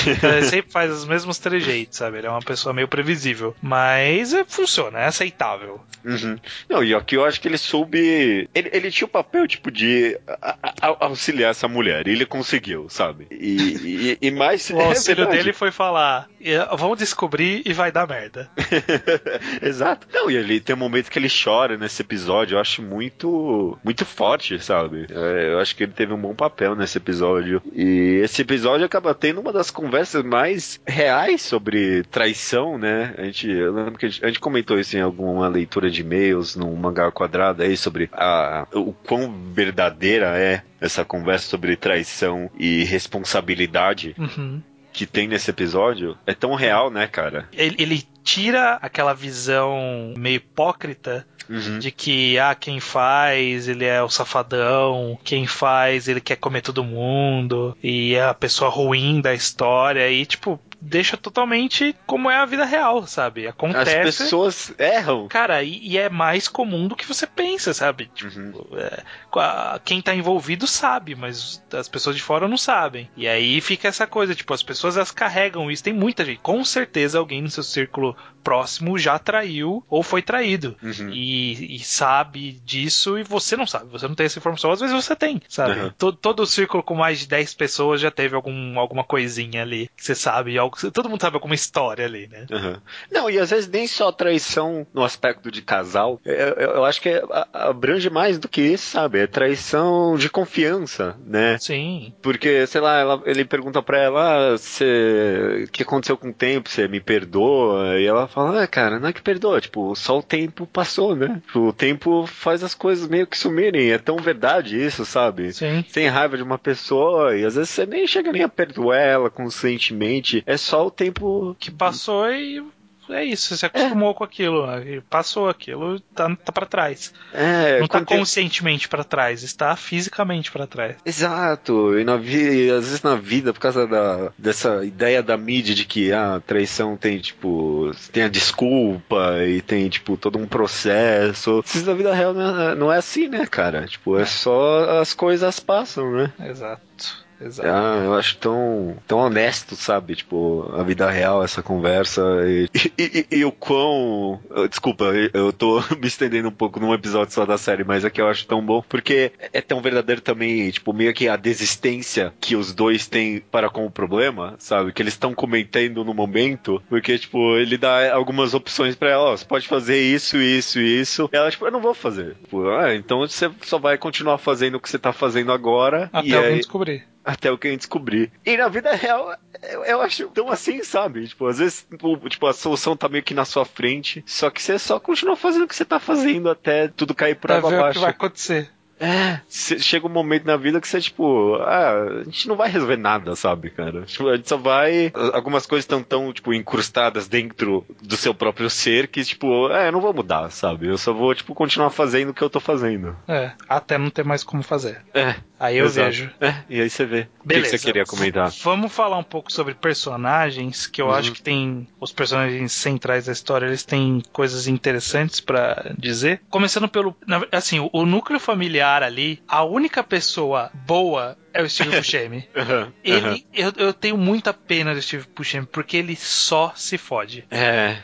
Então, ele sempre faz os mesmos trejeitos, sabe? Ele é uma pessoa meio previsível. Mas é, funciona, é aceitável. Uhum. Não, e aqui eu acho que ele soube. Ele, ele tinha o papel, tipo, de a- a- auxiliar essa mulher. E ele conseguiu, sabe? E, e, e mais. O auxílio é dele foi falar: "Eh, vamos descobrir e vai dar merda. Exato. Não, e ele tem um momento que ele chora nesse episódio. Eu acho muito. Muito forte, sabe? É, eu acho que ele teve um bom papel nesse episódio. E esse episódio acaba tendo uma das conversas mais reais sobre traição, né? A gente, eu lembro que a gente, a gente comentou isso em alguma leitura de e-mails, num mangá quadrado aí, sobre a, o quão verdadeira é essa conversa sobre traição e responsabilidade Uhum. que tem nesse episódio. É tão real, né, cara? Ele, ele tira aquela visão meio hipócrita Uhum. de que ah, quem faz ele é o safadão, quem faz ele quer comer todo mundo e é a pessoa ruim da história e tipo deixa totalmente como é a vida real, sabe? As Acontece. pessoas erram. Cara, e, e é mais comum do que você pensa, sabe? Tipo, Uhum. é, quem tá envolvido sabe, mas as pessoas de fora não sabem. E aí fica essa coisa, tipo, as pessoas elas carregam isso. Tem muita gente, com certeza alguém no seu círculo próximo já traiu ou foi traído. Uhum. E, e sabe disso e você não sabe. Você não tem essa informação, às vezes você tem, sabe? Uhum. Todo, todo o círculo com mais de 10 pessoas já teve algum, alguma coisinha ali que você sabe, algo todo mundo sabe alguma história ali, né? Uhum. Não, e às vezes nem só traição no aspecto de casal. Eu, eu, eu acho que é, abrange mais do que isso, sabe? É traição de confiança, né? Sim. Porque, sei lá, ela, ele pergunta pra ela, ah, o que aconteceu com o tempo? Você me perdoa? E ela fala, ah, cara, não é que perdoa, tipo, só o tempo passou, né? O tempo faz as coisas meio que sumirem. É tão verdade isso, sabe? Sim. Tem raiva de uma pessoa e às vezes você nem chega nem a perdoar ela conscientemente. É só o tempo que passou e é isso, você se acostumou é. com aquilo, passou aquilo, tá, tá para trás. É, não tá conscientemente para trás, está fisicamente para trás. Exato, e na vida, às vezes na vida, por causa da, dessa ideia da mídia de que a ah, traição tem, tipo, tem a desculpa e tem, tipo, todo um processo. Na vida real não é, não é assim, né, cara? Tipo, é só as coisas passam, né? Exato. Exato. Ah, eu acho tão, tão honesto, sabe? Tipo, a vida real, essa conversa. E, e, e, e o quão. Desculpa, eu tô me estendendo um pouco num episódio só da série, mas é que eu acho tão bom. Porque é tão verdadeiro também, tipo, meio que a desistência que os dois têm para com o problema, sabe? Que eles estão comentando no momento. Porque, tipo, ele dá algumas opções para ela: ó, oh, você pode fazer isso, isso isso. E ela, tipo, eu não vou fazer. Tipo, ah, então você só vai continuar fazendo o que você tá fazendo agora. Até alguém aí... descobrir até o que a gente descobrir. E na vida real, eu, eu, acho tão assim, sabe? Tipo, às vezes, tipo, a solução tá meio que na sua frente, só que você só continua fazendo o que você tá fazendo até tudo cair por água abaixo. o que vai acontecer. É, chega um momento na vida que você, tipo, ah, a gente não vai resolver nada, sabe, cara? Tipo, a gente só vai. Algumas coisas estão tão, tipo, incrustadas dentro do seu próprio ser que, tipo, é, eu não vou mudar, sabe? Eu só vou, tipo, continuar fazendo o que eu tô fazendo. É, até não ter mais como fazer. É. Aí eu exato. vejo. É, e aí você vê. Beleza. O que você queria comentar? Vamos falar um pouco sobre personagens, que eu uhum. acho que tem. Os personagens centrais da história, eles têm coisas interessantes para dizer. Começando pelo. Assim, o núcleo familiar ali, a única pessoa boa é o Steve Buscemi. uhum, ele, uhum. Eu, eu tenho muita pena do Steve Buscemi, porque ele só se fode. É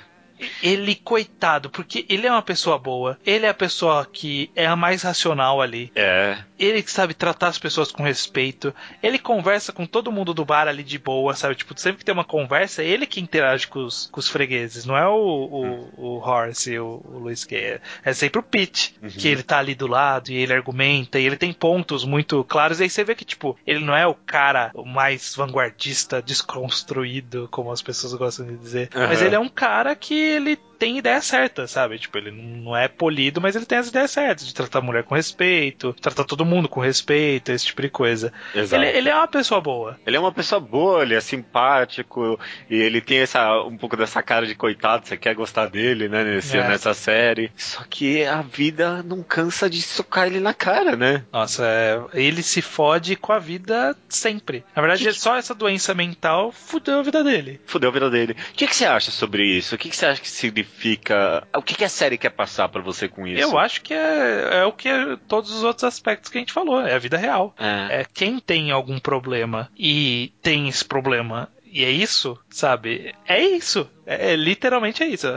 ele, coitado, porque ele é uma pessoa boa, ele é a pessoa que é a mais racional ali. É. Ele que sabe tratar as pessoas com respeito, ele conversa com todo mundo do bar ali de boa, sabe? Tipo, sempre que tem uma conversa, é ele que interage com os, com os fregueses, não é o, o, hum. o Horace, o, o Luiz que é, é sempre o Pete, uhum. que ele tá ali do lado e ele argumenta e ele tem pontos muito claros. E aí você vê que, tipo, ele não é o cara mais vanguardista, desconstruído, como as pessoas gostam de dizer, uhum. mas ele é um cara que ele tem ideia certa, sabe? Tipo, ele não é polido, mas ele tem as ideias certas de tratar a mulher com respeito, tratar todo mundo com respeito, esse tipo de coisa. Exato. Ele, ele é uma pessoa boa. Ele é uma pessoa boa, ele é simpático e ele tem essa um pouco dessa cara de coitado, você quer gostar dele, né, nesse, é. nessa série. Só que a vida não cansa de socar ele na cara, né? Nossa, é, ele se fode com a vida sempre. Na verdade, que... só essa doença mental fudeu a vida dele. Fudeu a vida dele. O que, que você acha sobre isso? O que, que você acha que significa. O que, que a série quer passar para você com isso? Eu acho que é, é o que é todos os outros aspectos que a gente falou. É a vida real. É. é quem tem algum problema e tem esse problema e é isso, sabe? É isso. É, é, literalmente é isso.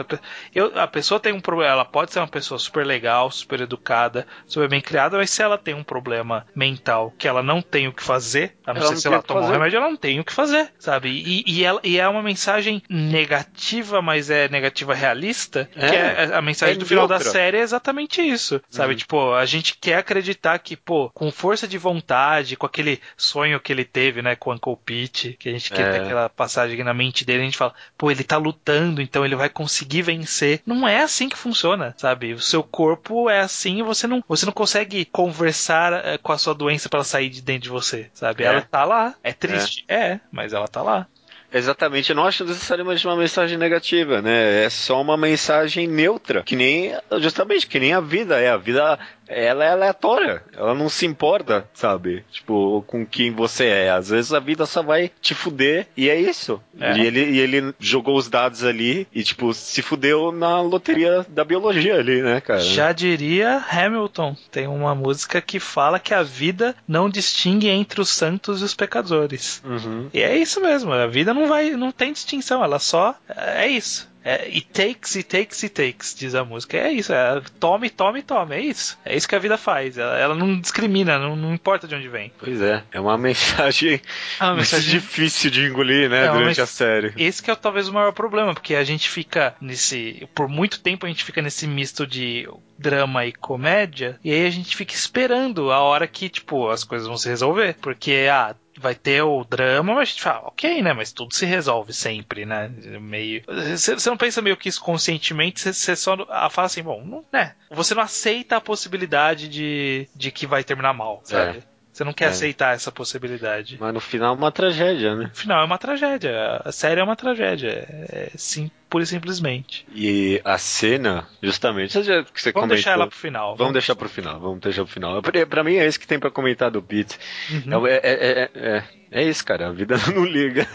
Eu, a pessoa tem um problema, ela pode ser uma pessoa super legal, super educada, super bem criada, mas se ela tem um problema mental que ela não tem o que fazer, a não ela ser não se ela tomar um remédio, ela não tem o que fazer, sabe? E, e, ela, e é uma mensagem negativa, mas é negativa realista, é, que é a mensagem é do final da série é exatamente isso, sabe? Uhum. Tipo, a gente quer acreditar que, pô, com força de vontade, com aquele sonho que ele teve, né, com o Uncle Pete, que a gente quer ter é. aquela passagem na mente dele, a gente fala, pô, ele tá lutando então ele vai conseguir vencer. Não é assim que funciona, sabe? O seu corpo é assim e você não, você não consegue conversar é, com a sua doença para ela sair de dentro de você, sabe? É. Ela tá lá. É triste? É. é, mas ela tá lá. Exatamente, eu não acho necessariamente uma mensagem negativa, né? É só uma mensagem neutra, que nem justamente que nem a vida é. A vida ela é aleatória. Ela não se importa, sabe? Tipo, com quem você é. Às vezes a vida só vai te fuder e é isso. É. E, ele, e ele jogou os dados ali e, tipo, se fudeu na loteria da biologia ali, né, cara? Já diria Hamilton. Tem uma música que fala que a vida não distingue entre os santos e os pecadores. Uhum. E é isso mesmo. A vida não, não vai, não tem distinção, ela só é isso. É, it takes, it takes, it takes, diz a música. É isso, é tome, tome, tome. É isso. É isso que a vida faz. Ela, ela não discrimina, não, não, importa de onde vem. Pois é, é uma mensagem, é uma mensagem difícil de engolir, né, é durante mens... a série. Esse que é talvez o maior problema, porque a gente fica nesse. Por muito tempo a gente fica nesse misto de drama e comédia, e aí a gente fica esperando a hora que, tipo, as coisas vão se resolver. Porque, ah, vai ter o drama, mas a gente fala, ok, né? Mas tudo se resolve sempre, né? Meio. Você não pensa meio que isso conscientemente, você só fala assim, bom, não, né? Você não aceita a possibilidade de, de que vai terminar mal, sabe? É. Você não quer é. aceitar essa possibilidade. Mas no final é uma tragédia, né? No final é uma tragédia. A série é uma tragédia. É, sim, pura e simplesmente. E a cena, justamente, que você vamos comentou, deixar ela pro final. Vamos, vamos deixar pro final, vamos deixar pro final. Pra, pra mim é esse que tem pra comentar do Pete. Uhum. É, é, é, é, isso, cara, a vida não liga.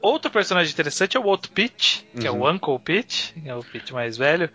Outro personagem interessante é o outro Pete, que uhum. é o uhum. Uncle Pete, que é o Pete mais velho.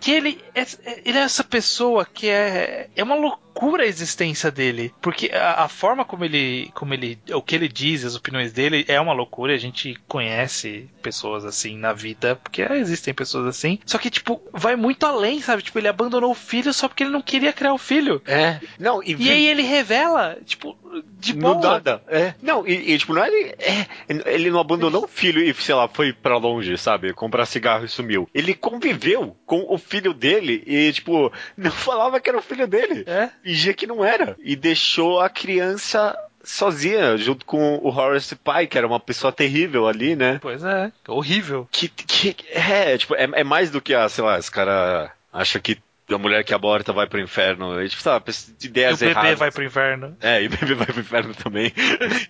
que ele é, ele é essa pessoa que é, é uma loucura a existência dele. Porque a, a, forma como ele, como ele. O que ele diz, as opiniões dele, é uma loucura. A gente conhece pessoas assim na vida porque existem pessoas assim. Só que, tipo, vai muito além, sabe? Tipo, ele abandonou o filho só porque ele não queria criar o filho. É. Não, e, e aí ele revela, tipo, de boa. nada. É. Não, e, e, tipo, não é ele. É, ele não abandonou o filho e, sei lá, foi para longe, sabe? Comprar cigarro e sumiu. Ele conviveu com o filho dele e, tipo, não falava que era o filho dele. É. Fingia que não era. E deixou a criança sozinha, junto com o Horace Pye, que era uma pessoa terrível ali, né? Pois é, horrível. Que, que é, tipo, é, é mais do que a, sei lá, esse cara acha que a mulher que aborta vai pro inferno. E, tipo, sabe, ideias e o bebê vai pro inferno. É, e o bebê vai pro inferno também.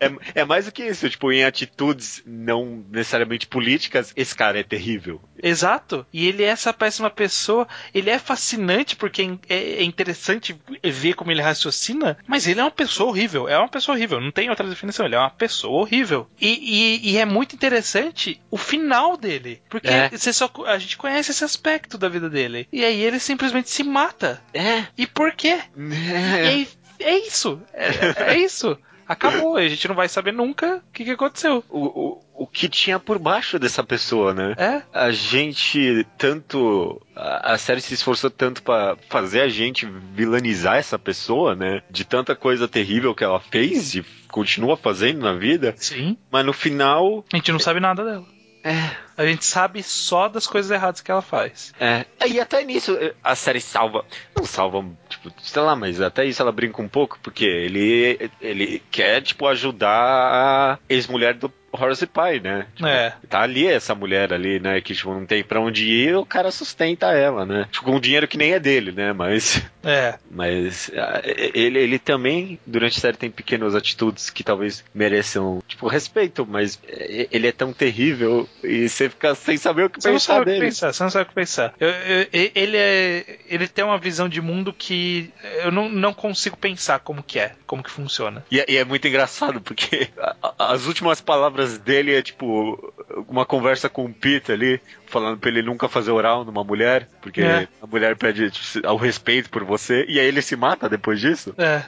é, é mais do que isso, tipo, em atitudes não necessariamente políticas, esse cara é terrível. Exato. E ele é essa péssima pessoa. Ele é fascinante porque é, é interessante ver como ele raciocina, mas ele é uma pessoa horrível. É uma pessoa horrível. Não tem outra definição. Ele é uma pessoa horrível. E, e, e é muito interessante o final dele. Porque é. você só, a gente conhece esse aspecto da vida dele. E aí ele simplesmente se mata. É. E por quê? É, é isso. É, é isso. Acabou, a gente não vai saber nunca o que, que aconteceu. O, o, o que tinha por baixo dessa pessoa, né? É. A gente tanto. A, a série se esforçou tanto para fazer a gente vilanizar essa pessoa, né? De tanta coisa terrível que ela fez e continua fazendo na vida. Sim. Mas no final. A gente não sabe nada dela. É. A gente sabe só das coisas erradas que ela faz. É. E até nisso a série salva. Não salva, tipo, sei lá, mas até isso ela brinca um pouco, porque ele, ele quer, tipo, ajudar a ex-mulher do Horace Pie, né? Tipo, é. Tá ali essa mulher ali, né? Que tipo, não tem pra onde ir, o cara sustenta ela, né? Tipo, com um dinheiro que nem é dele, né? Mas. É. Mas ele, ele também, durante a série, tem pequenas atitudes que talvez mereçam, tipo, respeito, mas ele é tão terrível e você fica sem saber o que você pensar não sabe dele. O que pensar, você não sabe o que pensar. Eu, eu, ele, é, ele tem uma visão de mundo que eu não, não consigo pensar como que é, como que funciona. E, e é muito engraçado, porque as últimas palavras palavras dele é tipo uma conversa com o Pete ali, falando pra ele nunca fazer oral numa mulher, porque é. a mulher pede tipo, ao respeito por você, e aí ele se mata depois disso. É.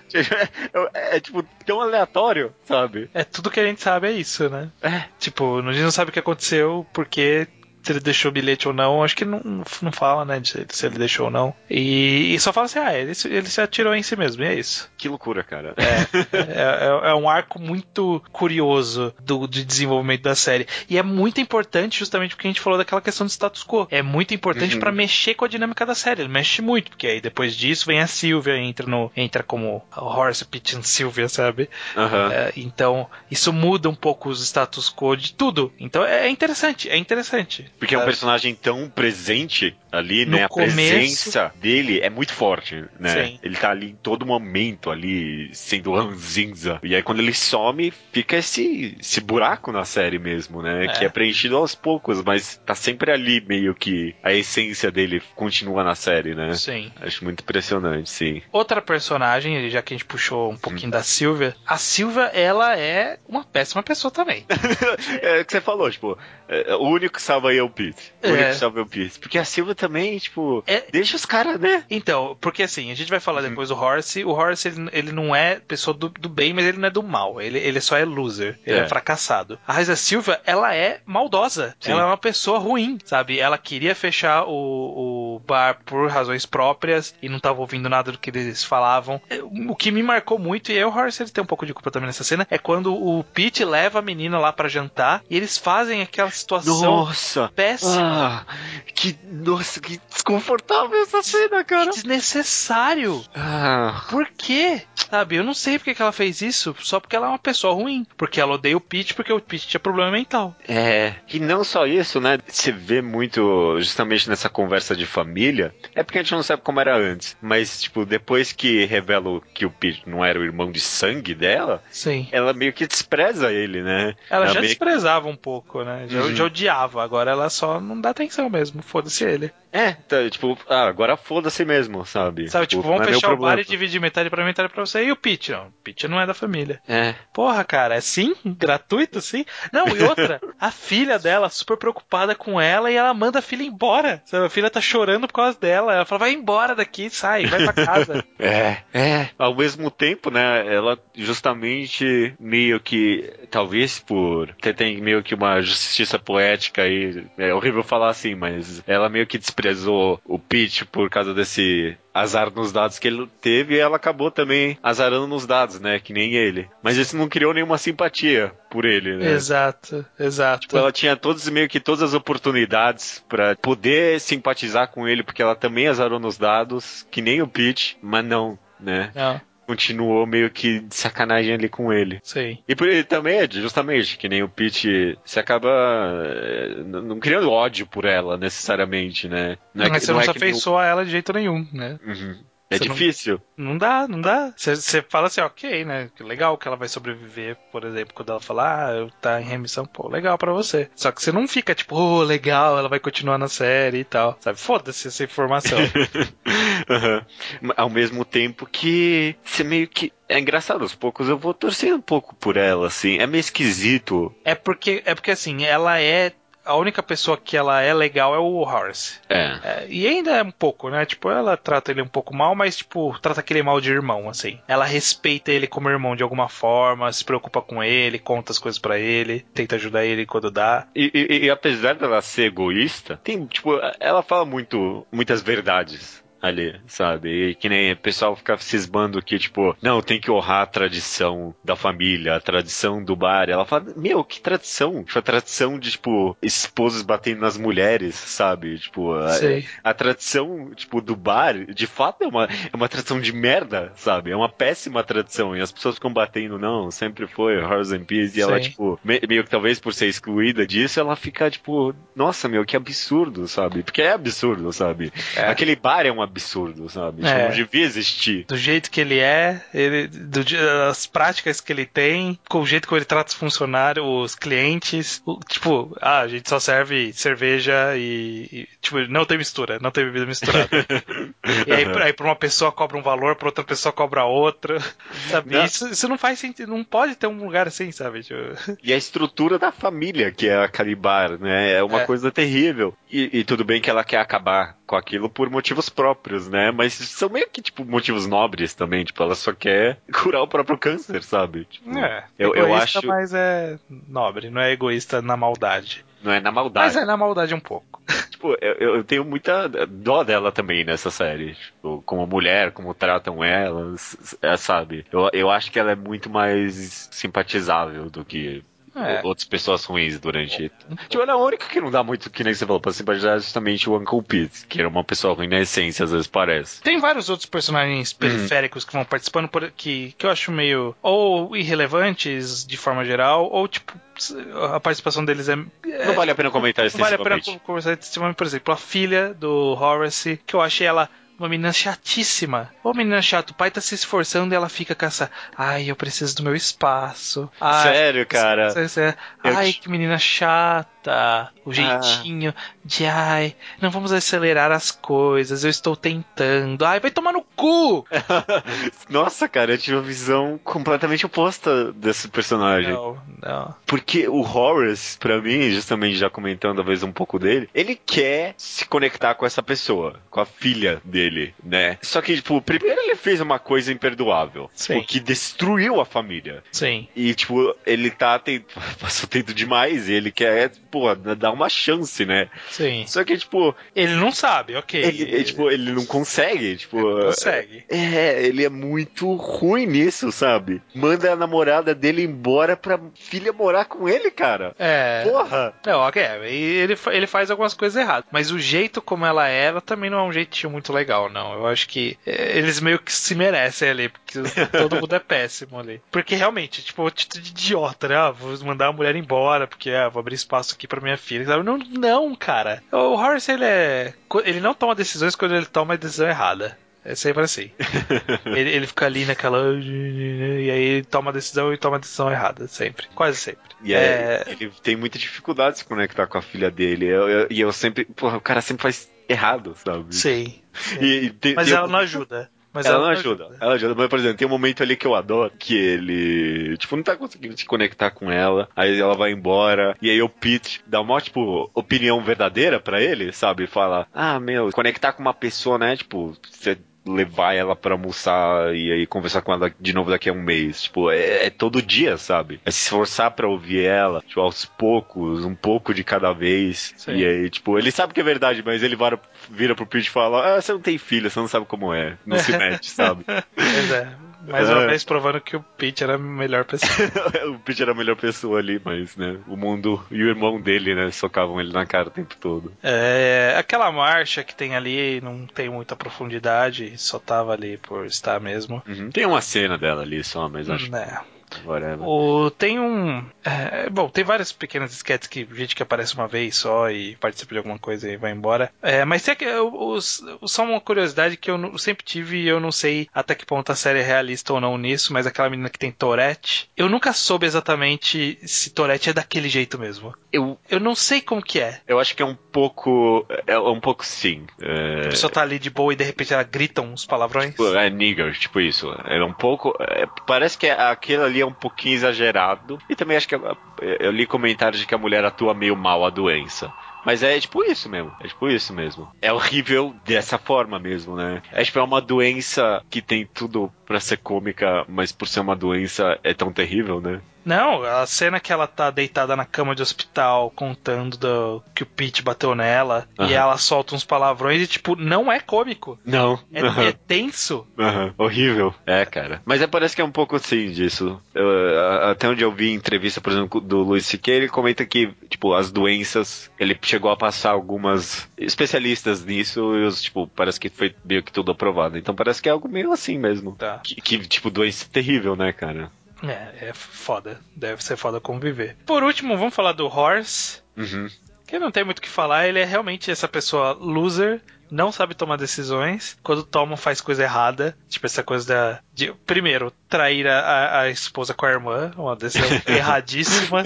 É, é, tipo tão aleatório, sabe? É tudo que a gente sabe é isso, né? É. Tipo, a gente não sabe o que aconteceu porque se ele deixou o bilhete ou não. Acho que não, não fala, né, de se ele deixou ou não. E, e só fala assim, ah, ele, ele se atirou em si mesmo, e é isso. Que loucura, cara. É, é, é, é um arco muito curioso do, de desenvolvimento da série. E é muito importante justamente porque a gente falou daquela questão do status quo. É muito importante uhum. para mexer com a dinâmica da série. Ele mexe muito, porque aí depois disso vem a Sylvia, entra, no, entra como Horace Pitt and Sylvia, sabe? Uhum. É, então, isso muda um pouco os status quo de tudo. Então é interessante, é interessante. Porque é um personagem tão presente ali, no né? A começo... presença dele é muito forte, né? Sim. Ele tá ali em todo momento, ali, sendo ranzinza. E aí quando ele some, fica esse, esse buraco na série mesmo, né? É. Que é preenchido aos poucos, mas tá sempre ali meio que a essência dele continua na série, né? Sim. Acho muito impressionante, sim. Outra personagem, já que a gente puxou um pouquinho hum. da Silvia, a Silvia, ela é uma péssima pessoa também. é o que você falou, tipo, é, o único que salva aí o Pete. O É. único que salva é o Pete. Porque a Silva também, tipo, É. deixa os caras, né? Então, porque assim, a gente vai falar depois do Horace. O Horace, ele, ele não é pessoa do, do bem, mas ele não é do mal. Ele, ele só é loser. Ele é, É. fracassado. A Raisa Silva, ela é maldosa. Sim. Ela é uma pessoa ruim, sabe? Ela queria fechar o, o bar por razões próprias e não tava ouvindo nada do que eles falavam. É, O que me marcou muito, e aí o Horace ele tem um pouco de culpa também nessa cena, é quando o Pete leva a menina lá pra jantar e eles fazem aquela situação Nossa! Péssima. Ah, que, nossa, que desconfortável essa cena, cara. Desnecessário. Ah, Por quê? Sabe, eu não sei porque que ela fez isso, só porque ela é uma pessoa ruim. Porque ela odeia o Pete, porque o Pete tinha problema mental. é. E não só isso, né? Você vê muito, justamente nessa conversa de família. É porque a gente não sabe como era antes. Mas, tipo, depois que revela que o Pete não era o irmão de sangue dela, Sim. ela meio que despreza ele, né? Ela já meio desprezava um pouco, né? Já, Uhum. já odiava, agora ela só não dá atenção mesmo. Foda-se ele. É, tá, tipo, ah, agora foda-se mesmo, sabe? Sabe, tipo, vamos não é fechar o bar e dividir metade pra mim, metade pra você. E o Pete? Não, o Pete não é da família. É. Porra, cara, é sim? Gratuito, sim? Não, e outra, a filha dela, super preocupada com ela, e ela manda a filha embora. Sabe, a filha tá chorando por causa dela. Ela fala, vai embora daqui, sai, vai pra casa. É, é. Ao mesmo tempo, né, ela justamente meio que, talvez por ter tem meio que uma justiça poética aí, é horrível falar assim, mas ela meio que desprezou o Pete por causa desse azar nos dados que ele teve e ela acabou também azarando nos dados, né, que nem ele. Mas isso não criou nenhuma simpatia por ele, né? Exato, exato. Tipo, ela tinha todos meio que todas as oportunidades pra poder simpatizar com ele, porque ela também azarou nos dados, que nem o Pete, mas não, né? Não, Continuou meio que de sacanagem ali com ele. sei. E por ele também é justamente que nem o Pete se acaba eh, não criando ódio por ela necessariamente, né? Mas que- você não, é se nem afeiçoa a ela de jeito nenhum, né? Uhum. É Você não- difícil. Não dá, não dá. Você- fala assim, ok, né? Que legal que ela vai sobreviver, por exemplo, quando ela fala, ah, eu tá em remissão, pô, legal pra você. Só que você não fica tipo, oh, legal, ela vai continuar na série e tal. Sabe? Foda-se essa informação. Aham. Ao mesmo tempo que você meio que. É engraçado, aos poucos eu vou torcendo um pouco por ela, assim. É meio esquisito. é porque, é porque assim, ela é. A única pessoa que ela é legal é o Horace. É. É, e ainda é um pouco, né? Tipo, ela trata ele um pouco mal, mas, tipo, trata aquele mal de irmão, assim. Ela respeita ele como irmão de alguma forma, se preocupa com ele, conta as coisas pra ele, tenta ajudar ele quando dá. E, e- e apesar dela ser egoísta, tem, tipo, ela fala muito, muitas verdades ali, sabe? E que nem o pessoal fica cismando que, tipo, não, tem que honrar a tradição da família, a tradição do bar. Ela fala, meu, que tradição? Tipo, a tradição de, tipo, esposos batendo nas mulheres, sabe? Tipo, a, a tradição, tipo, do bar, de fato, é uma, é uma tradição de merda, sabe? É uma péssima tradição. E as pessoas ficam batendo, não, sempre foi Horrors and Peace. E ela, Sim. tipo, me- meio que talvez por ser excluída disso, ela fica, tipo, nossa, meu, que absurdo, sabe? Porque é absurdo, sabe? É. Aquele bar é um absurdo, sabe? Tipo, É. não devia existir. do jeito que ele é, ele, do, as práticas que ele tem, com o jeito que ele trata os funcionários, os clientes. o- tipo, ah, a gente só serve cerveja e, e, tipo, não tem mistura, não tem bebida misturada. e aí, pra- aí pra uma pessoa cobra um valor, pra outra pessoa cobra outro. Sabe? Não. Isso, isso não faz sentido, não pode ter um lugar assim, sabe? Tipo, E a estrutura da família, que é aquele bar, né? É uma É. coisa terrível. E, e tudo bem que ela quer acabar com aquilo por motivos próprios, né? Mas são meio que, tipo, motivos nobres também. Tipo, ela só quer curar o próprio câncer, sabe? Tipo, é, eu, eu egoísta, acho. mas é nobre, não é egoísta na maldade. Não é na maldade. Mas é na maldade um pouco. Tipo, eu, eu tenho muita dó dela também nessa série. Tipo, como mulher, como tratam elas, é, sabe? Eu, eu acho que ela é muito mais simpatizável do que É. outras pessoas ruins durante. Tipo, ela é a única que não dá muito, que nem você falou, pra simpatizar justamente o Uncle Pete, que era uma pessoa ruim na essência, às vezes parece. Tem vários outros personagens Uhum. periféricos que vão participando por- que, que eu acho meio ou irrelevantes de forma geral, ou tipo, a participação deles é. é- Não vale a pena comentar não vale a pena conversar excessivamente. Por exemplo, a filha do Horace, que eu achei ela. Uma menina chatíssima. Ô menina chata, o pai tá se esforçando e ela fica com essa. Ai, eu preciso do meu espaço. Ai, Sério, cara. Eu Ai, que menina chata. Tá. O jeitinho de ai, não vamos acelerar as coisas, eu estou tentando. Ai, vai tomar no cu! Nossa, cara, eu tive uma visão completamente oposta desse personagem. Não, não. Porque o Horace, pra mim, justamente já comentando talvez um pouco dele, ele quer se conectar com essa pessoa, com a filha dele, né? Só que, tipo, primeiro ele fez uma coisa imperdoável. Sim. Tipo, que destruiu a família. Sim. E, tipo, ele tá tendo, passou tendo demais e ele quer, pô, dar uma chance, né? Sim. Só que, tipo, Ele não sabe, ok. ele, é, tipo, ele não consegue, tipo... consegue. É, ele é muito ruim nisso, sabe? Manda a namorada dele embora pra filha morar com ele, cara. É. Porra! Não, ok, e ele, ele faz algumas coisas erradas. Mas o jeito como ela é, ela também não é um jeitinho muito legal, não. Eu acho que é, eles meio que se merecem ali, porque todo mundo é péssimo ali. Porque realmente, tipo, atitude de idiota, né? Ah, vou mandar a mulher embora, porque ah, vou abrir espaço aqui pra minha filha. Sabe? Não, não, cara. O Horace, ele é. Ele não toma decisões quando ele toma a decisão errada. É sempre assim. ele, ele fica ali naquela. E aí toma a decisão e toma a decisão errada. Sempre. Quase sempre. E é, ele tem muita dificuldade de se conectar com a filha dele. Eu- eu- E eu, sempre. Porra, o cara sempre faz errado, sabe? Sim. E, e tem- Mas ela um- não ajuda. Mas ela, não ajuda. Ela ajuda. Mas, por exemplo, tem um momento ali que eu adoro que ele, tipo, não tá conseguindo se conectar com ela. Aí ela vai embora. E aí o Pete dá uma, tipo, opinião verdadeira pra ele, sabe? Fala, ah, meu, conectar com uma pessoa, né? Tipo, você levar ela pra almoçar e aí conversar com ela de novo daqui a um mês. Tipo, é, é todo dia, sabe? É se esforçar pra ouvir ela, tipo, aos poucos, um pouco de cada vez. Sim. E aí, tipo, ele sabe que é verdade, mas ele vira, vira pro Pete e fala, ah, você não tem filha, você não sabe como é. Não se mete, sabe? Pois é. Mais uma É. vez provando que o Pete era a melhor pessoa. o Pete era a melhor pessoa ali, mas, né, o mundo e o irmão dele, né, socavam ele na cara o tempo todo. É, aquela marcha que tem ali não tem muita profundidade, só tava ali por estar mesmo. Uhum. Tem uma cena dela ali só, mas acho Né. Whatever. O, tem um. é, bom, tem várias pequenas sketches que gente que aparece uma vez só e participa de alguma coisa e vai embora. É, mas tem os, só uma curiosidade que eu não- sempre tive e eu não sei até que ponto a série é realista ou não nisso, mas aquela menina que tem Tourette, eu nunca soube exatamente se Tourette é daquele jeito mesmo. Eu, Eu não sei como que é. eu acho que é um pouco. É um pouco sim. A É, pessoa tá ali de boa e de repente ela grita uns palavrões. tipo, é nigger, tipo isso. É um pouco. é, parece que aquilo ali é um pouquinho exagerado. E também acho que. a- Eu li comentários de que a mulher atua meio mal a doença. Mas é tipo isso mesmo. É tipo isso mesmo. É horrível dessa forma mesmo, né? É tipo é uma doença que tem tudo pra ser cômica, mas por ser uma doença é tão terrível, né? Não, a cena que ela tá deitada na cama de hospital contando do- que o Pete bateu nela Aham. e ela solta uns palavrões e, tipo, não é cômico. Não. É, é tenso. Aham, Horrível. É, cara. Mas é, parece que é um pouco assim disso. Eu, até onde eu vi entrevista, por exemplo, do Luiz C.K., ele comenta que, tipo, as doenças, ele chegou a passar algumas especialistas nisso e, os, tipo, parece que foi meio que tudo aprovado. Então parece que é algo meio assim mesmo. Tá. Que, que, tipo, doença terrível, né, cara? É, é foda. Deve ser foda conviver. Por último, vamos falar do Horse. Uhum. Que não tem muito o que falar, ele é realmente essa pessoa loser, não sabe tomar decisões. Quando toma, faz coisa errada. Tipo, essa coisa da. De, primeiro, trair a, a- esposa com a irmã, uma decisão erradíssima.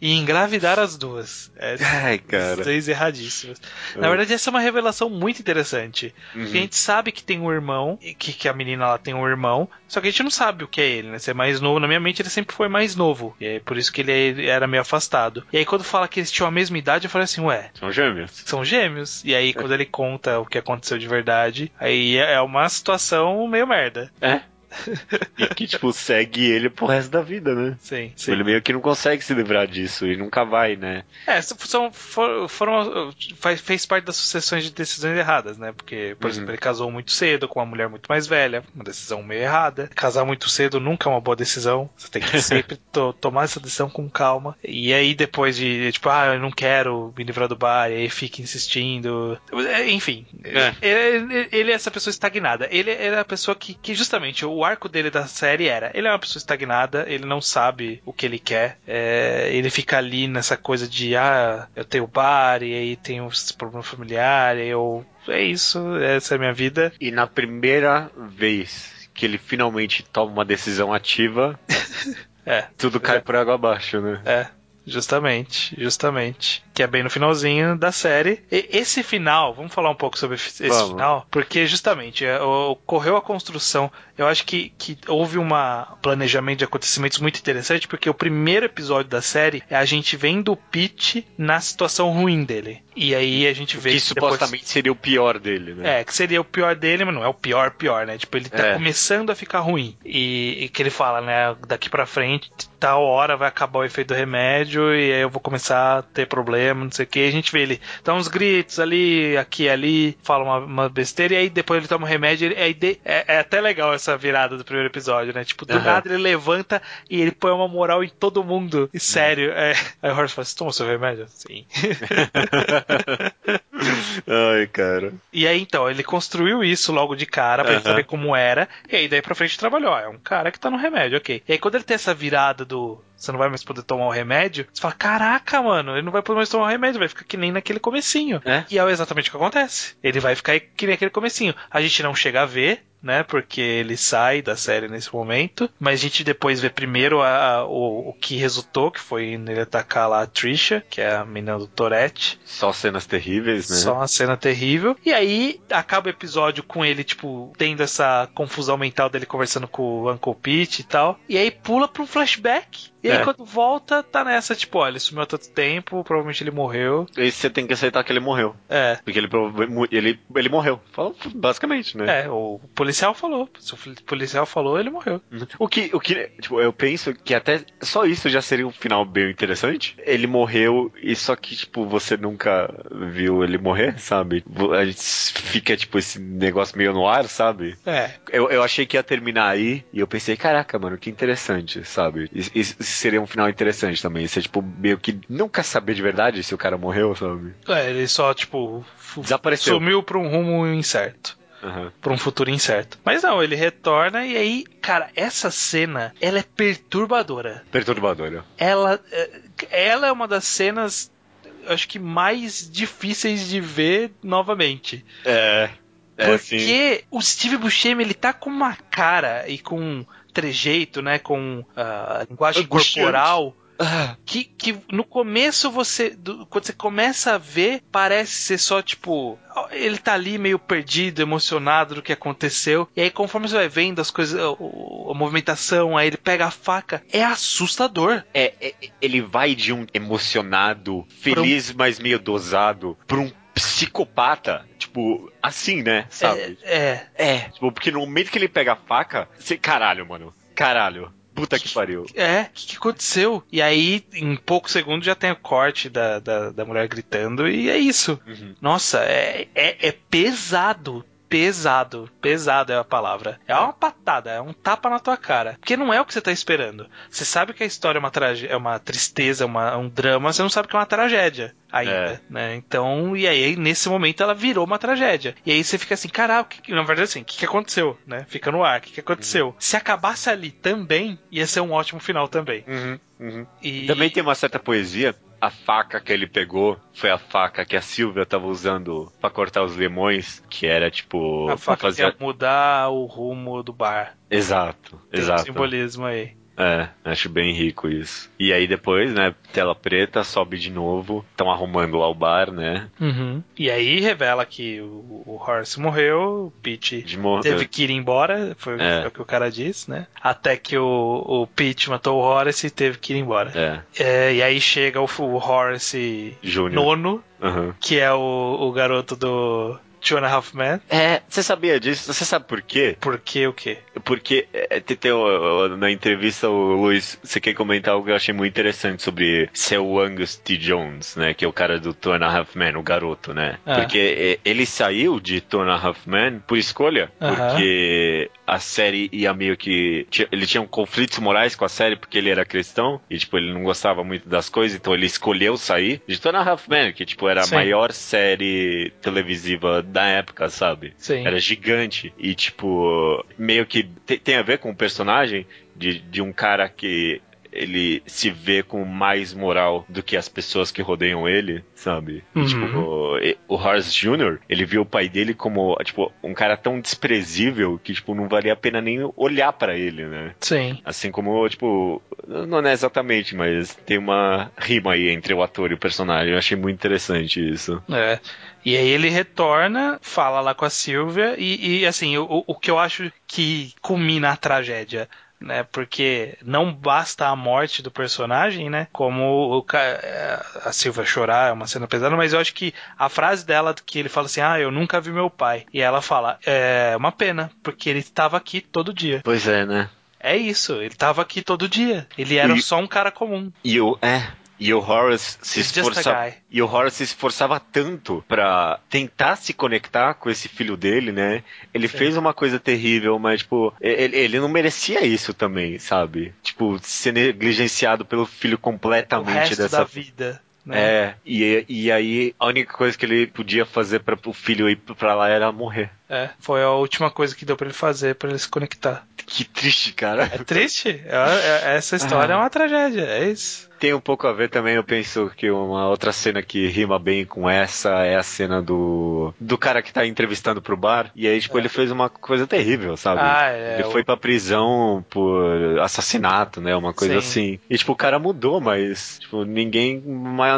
e engravidar as duas. É, Ai, cara. Decisões erradíssimas. Na verdade, essa é uma revelação muito interessante. Uhum. A gente sabe que tem um irmão, e que, que a menina lá tem um irmão, só que a gente não sabe o que é ele, né? Se é mais novo, na minha mente ele sempre foi mais novo. E é por isso que ele era meio afastado. E aí quando fala que eles tinham a mesma idade, eu falei assim, ué, São gêmeos. são gêmeos. E aí quando ele conta o que aconteceu de verdade, aí é uma situação meio merda. É. e que, tipo, segue ele pro resto da vida, né? Sim, Tipo, sim. Ele meio que não consegue se livrar disso e nunca vai, né? É, são, for- foram, faz- fez parte das sucessões de decisões erradas, né? Porque, por Uhum. exemplo, ele casou muito cedo com uma mulher muito mais velha, uma decisão meio errada. Casar muito cedo nunca é uma boa decisão. Você tem que sempre to- tomar essa decisão com calma. E aí, depois de, tipo, ah, eu não quero me livrar do bar, e aí fica insistindo. É, Enfim, É. ele, ele é essa pessoa estagnada. Ele, ele é a pessoa que, que, justamente, o arco dele da série era: ele é uma pessoa estagnada, ele não sabe o que ele quer, é, ele fica ali nessa coisa de, ah, eu tenho bar, e aí tenho esse problema familiar, eu. É isso, essa é a minha vida. E na primeira vez que ele finalmente toma uma decisão ativa, É, tudo cai por água abaixo, né? é. Justamente, justamente. Que é bem no finalzinho da série. E esse final, vamos falar um pouco sobre esse Vamos. final, porque justamente é, ocorreu a construção. Eu acho que, que houve um planejamento de acontecimentos muito interessante, porque o primeiro episódio da série é a gente vendo o Pete na situação ruim dele. E aí a gente vê Que que depois- supostamente seria o pior dele, né? é, que seria o pior dele, mas não é o pior pior, né? Tipo, ele tá É. começando a ficar ruim. E, e que ele fala, né? Daqui pra frente, tal hora vai acabar o efeito do remédio e aí eu vou começar a ter problema, não sei o que. A gente vê ele dá uns gritos ali, aqui e ali, fala uma, uma besteira e aí depois ele toma um remédio. e aí de- é, é até legal essa virada do primeiro episódio, né? Tipo, do Aham. nada ele levanta e ele põe uma moral em todo mundo. E sério, é. Aí o Horace fala: Você toma seu remédio? Sim. Ai, cara. E aí, então, ele construiu isso logo de cara pra ele Aham. saber como era. E aí, daí pra frente, trabalhou. ó, É um cara que tá no remédio, ok. E aí, quando ele tem essa virada do. Você não vai mais poder tomar o remédio. Você fala: Caraca, mano, ele não vai poder mais tomar o remédio. Vai ficar que nem naquele comecinho. É. E é exatamente o que acontece. Ele vai ficar que nem aquele comecinho. A gente não chega a ver. Né, porque ele sai da série nesse momento, mas a gente depois vê primeiro a, a- o, o que resultou, que foi nele atacar lá a Trisha, que é a menina do Tourette, Só cenas terríveis, né? só uma cena terrível. E aí acaba o episódio com ele, tipo, tendo essa confusão mental dele conversando com o Uncle Pete e tal. E aí pula pro flashback. E aí É. quando volta, tá nessa, tipo, olha, ele sumiu há tanto tempo, provavelmente ele morreu. E você tem que aceitar que ele morreu. É. Porque ele, ele, ele morreu. Fala, basicamente, né? É, o policial falou. Se o policial falou, ele morreu. O que, o que, tipo, eu penso que até só isso já seria um final bem interessante. Ele morreu e só que, tipo, você nunca viu ele morrer, sabe? A gente fica, tipo, esse negócio meio no ar, sabe? É. Eu, eu achei que ia terminar aí e eu pensei, caraca, mano, que interessante, sabe? Isso, isso seria um final interessante também. Você, tipo, meio que nunca saber de verdade se o cara morreu, sabe? É, ele só, tipo, Desapareceu. sumiu pra um rumo incerto. Aham. Pra um futuro incerto. Mas não, ele retorna e aí, cara, essa cena, ela é perturbadora. Perturbador. ela, é- ela é uma das cenas, acho que mais difíceis de ver novamente. É. É. Porque o Steve Buscemi, ele tá com uma cara e com trejeito, né, com ah, linguagem Angustiante. corporal, Ah, que, que no começo você, do- quando você começa a ver, parece ser só tipo, ele tá ali meio perdido, emocionado do que aconteceu, e aí conforme você vai vendo as coisas, o- a movimentação, aí ele pega a faca, é assustador. É, é, ele vai de um emocionado, feliz, mas meio dosado, pra um psicopata, tipo, assim, né? Sabe? É, É. Tipo, porque no momento que ele pega a faca, você, caralho, mano. Caralho. Puta que pariu. É, o que, que aconteceu? E aí, em poucos segundos, já tem o corte da, da, da mulher gritando, e é isso. Uhum. Nossa, é, é, é pesado. Pesado, pesado é a palavra. É uma patada, é um tapa na tua cara. Porque não é o que você tá esperando. Você sabe que a história é uma, é uma tristeza, é uma- um drama, você não sabe que é uma tragédia ainda, É. né? Então, e aí, nesse momento, ela virou uma tragédia. E aí você fica assim, caralho, que- que- na verdade, assim, o que, que aconteceu, né? Fica no ar, o que, que aconteceu? Se acabasse ali também, ia ser um ótimo final também. Uhum, uhum. E Também tem uma certa poesia. A faca que ele pegou foi a faca que a Silvia tava usando pra cortar os limões, que era tipo. a faca fazer- ia mudar o rumo do bar. Exato, Tem um exato. simbolismo aí. É, acho bem rico isso. E aí depois, né, tela preta, sobe de novo. Estão arrumando lá o bar, né? Uhum. E aí revela que o, o Horace morreu, o Pete De mo- teve que ir embora, foi o- É. é o que o cara disse, né? Até que o, o Pete matou o Horace e teve que ir embora. É, É, e aí chega o, o Horace Júnior. nono, Aham. que é o, o garoto do Two and a Half Men. É, você sabia disso? Você sabe por quê? Porque o quê? Porque é, te- tem o- na entrevista o Luiz, você quer comentar algo que eu achei muito interessante sobre seu Angus T. Jones, né? Que é o cara do Two and a Half Men, o garoto, né? Ah. Porque é, ele saiu de Two and a Half Men por escolha, Aham. porque a série ia meio que... Ele tinha um conflitos morais com a série porque ele era cristão e, tipo, ele não gostava muito das coisas, então ele escolheu sair de Two and a Half Men, que, tipo, era a Sim. maior série televisiva da época, sabe? Sim. Era gigante. E, tipo, meio que te- tem a ver com o personagem de, de um cara que ele se vê com mais moral do que as pessoas que rodeiam ele, sabe? Uhum. tipo, o, o Horace Jr., ele viu o pai dele como, tipo, um cara tão desprezível que, tipo, não valia a pena nem olhar pra ele, né? Sim. Assim como, tipo, não é exatamente, mas tem uma rima aí entre o ator e o personagem. Eu achei muito interessante isso. É. E aí ele retorna, fala lá com a Silvia, e, e, assim, o, o que eu acho que culmina a tragédia. Né, porque não basta a morte do personagem, né? Como o, é, a Silvia chorar, é uma cena pesada, mas eu acho que a frase dela que ele fala assim: Ah, eu nunca vi meu pai. E ela fala: É uma pena, porque ele estava aqui todo dia. Pois é, né? É isso, ele estava aqui todo dia. Ele era E- só um cara comum. E o. É. E o Horace se esforçava. E o Horace se esforçava tanto pra tentar se conectar com esse filho dele, né? Ele Sim. fez uma coisa terrível, mas, tipo, ele, ele não merecia isso também, sabe? Tipo, ser negligenciado pelo filho O completamente resto dessa da vida. Né? É, e, e aí a única coisa que ele podia fazer para o filho ir pra lá era morrer. É, foi a última coisa que deu pra ele fazer pra ele se conectar. Que triste, cara. É triste? É- é- essa história é uma tragédia, é isso. Tem um pouco a ver também, eu penso que uma outra cena que rima bem com essa é a cena do do cara que tá entrevistando pro bar, e aí, tipo, ele fez uma coisa terrível, sabe? Ah, é, ele o- foi pra prisão por assassinato, né? Uma coisa Sim. assim. E, tipo, o cara mudou, mas, tipo, ninguém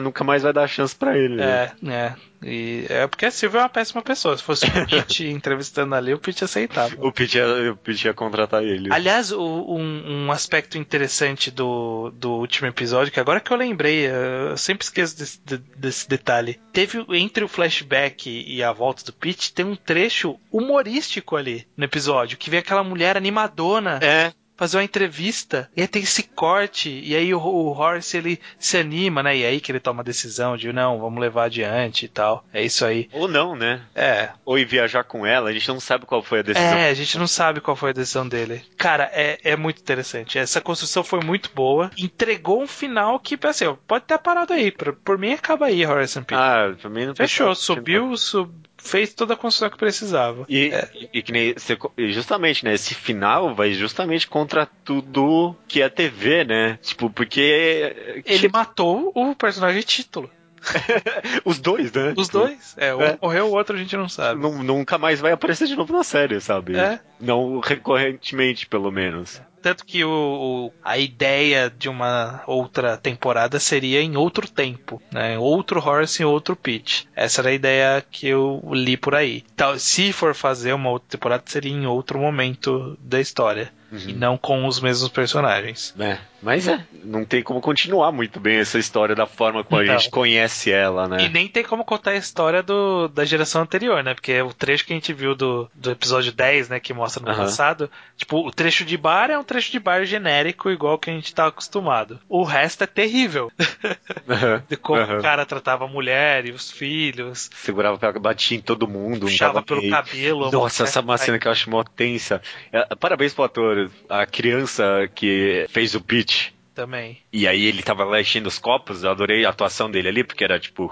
nunca mais vai dar chance pra ele. né? É, é. E é porque a Silvia é uma péssima pessoa. Se fosse o Pete entrevistando ali, o Pete aceitava. O Pete ia, o Pete ia contratar ele. Aliás, o- um, um aspecto interessante do, do último episódio, que agora que eu lembrei, eu sempre esqueço desse, de- desse detalhe. Teve entre o flashback e a volta do Pete, tem um trecho humorístico ali no episódio, que vê aquela mulher animadona É, fazer uma entrevista, e aí tem esse corte, e aí o, o Horace ele se anima, né? E aí que ele toma a decisão de não, vamos levar adiante e tal. É isso aí. ou não, né? É, Ou ir viajar com ela, a gente não sabe qual foi a decisão. é, a gente não sabe qual foi a decisão dele. Cara, é, é muito interessante. Essa construção foi muito boa. Entregou um final que, assim, pode ter parado aí. Por, por mim, acaba aí, Horace and Pete. Ah, pra mim não Fechou, subiu, sub, fez toda a construção que precisava. E, É. e- que nem você justamente, né? Esse final vai justamente contra tudo que é TV, né? Tipo, porque Ele matou o personagem título. os dois, né? Os dois. É, um É. morreu, o outro a gente não sabe. nu- Nunca mais vai aparecer de novo na série, sabe? É. Não recorrentemente, pelo menos. Tanto que o, o- a ideia de uma outra temporada seria em outro tempo, né? Outro Horace e outro Pete. Essa era a ideia que eu li por aí. Então, se for fazer uma outra temporada, seria em outro momento da história. E não com os mesmos personagens. É, mas é, não tem como continuar muito bem essa história da forma como a Não. gente conhece ela, né? E nem tem como contar a história do, da geração anterior, né? Porque o trecho que a gente viu do, do episódio 10, né? Que mostra no Aham. passado. Tipo, o trecho de bar é um trecho de bar genérico, igual que a gente tá acostumado. O resto é terrível. Aham, De como o cara tratava a mulher e os filhos. Segurava, batia em todo mundo. Puxava pelo cabelo. a Nossa, essa cena que eu acho mó tensa. É, Parabéns pro ator, a criança que fez o pitch. Também. E aí ele tava lá enchendo os copos, eu adorei a atuação dele ali, porque era tipo.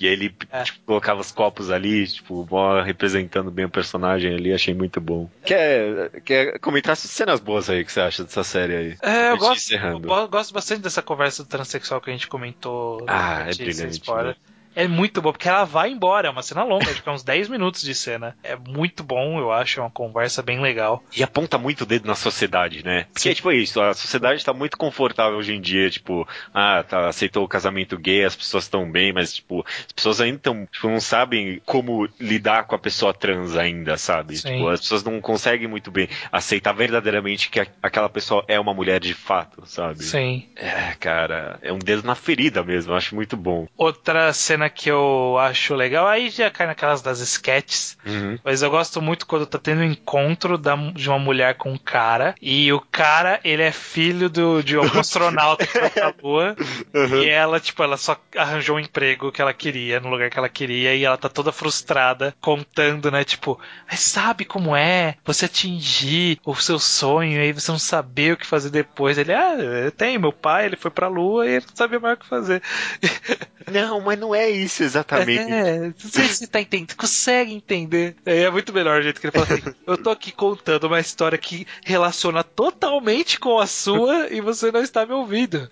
E aí ele É. tipo, colocava os copos ali, tipo, representando bem o personagem ali, achei muito bom. Quer, quer comentar essas cenas boas aí que você acha dessa série aí? É, eu gosto, eu gosto bastante dessa conversa do transexual que a gente comentou. Ah, é brilhante, spoiler. né? É muito bom, porque ela vai embora, é uma cena longa, acho que é uns 10 minutos de cena. É muito bom, eu acho, é uma conversa bem legal. E aponta muito o dedo na sociedade, né? Porque Sim. é tipo isso, a sociedade tá muito confortável hoje em dia, tipo, ah, tá, aceitou o casamento gay, as pessoas estão bem, mas, tipo, as pessoas ainda tão, tipo, não sabem como lidar com a pessoa trans ainda, sabe? Sim. Tipo, as pessoas não conseguem muito bem aceitar verdadeiramente que a- aquela pessoa é uma mulher de fato, sabe? Sim. É, cara, é um dedo na ferida mesmo, eu acho muito bom. Outra cena que eu acho legal, aí já cai naquelas das sketches, Uhum. mas eu gosto muito quando tá tendo um encontro da- de uma mulher com um cara, e o cara, ele é filho do, de algum astronauta que foi pra lua, Uhum. e ela, tipo, ela só arranjou um emprego que ela queria, no lugar que ela queria, e ela tá toda frustrada, contando, né, tipo, mas sabe como é você atingir o seu sonho, e aí você não saber o que fazer depois. Ele, ah, eu tenho, meu pai, ele foi pra lua, e ele não sabia mais o que fazer. Não, mas não é é isso exatamente. É, não sei se você tá entendendo, consegue entender. É, é muito melhor o jeito que ele fala assim. Eu tô aqui contando uma história que relaciona totalmente com a sua e você não está me ouvindo.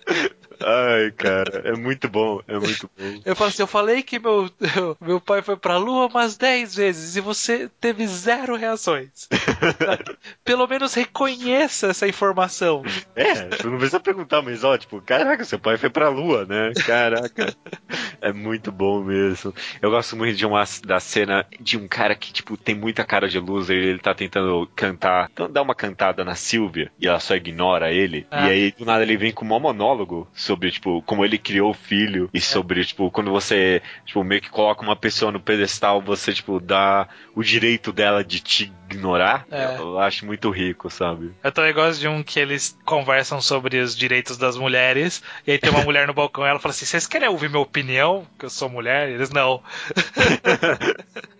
Ai, cara, é muito bom, é muito bom. Eu falo assim, eu falei que meu, meu pai foi pra lua umas 10 vezes e você teve zero reações. Pelo menos reconheça essa informação. É, tu não precisa perguntar, mas ó, tipo, caraca, seu pai foi pra lua, né? Caraca. É muito bom mesmo. Eu gosto muito de uma da cena de um cara que, tipo, tem muita cara de loser e ele tá tentando cantar. Então dá uma cantada na Silvia e ela só ignora ele. Ah. E aí, do nada, ele vem com um monólogo sobre, tipo, como ele criou o filho e sobre, tipo, quando você, tipo, meio que coloca uma pessoa no pedestal, você, tipo, dá o direito dela de te ignorar. É. Eu acho muito rico, sabe? Eu também gosto de um que eles conversam sobre os direitos das mulheres. E aí tem uma mulher no balcão e ela fala assim: Vocês querem ouvir minha opinião? Que eu sou mulher? E eles não.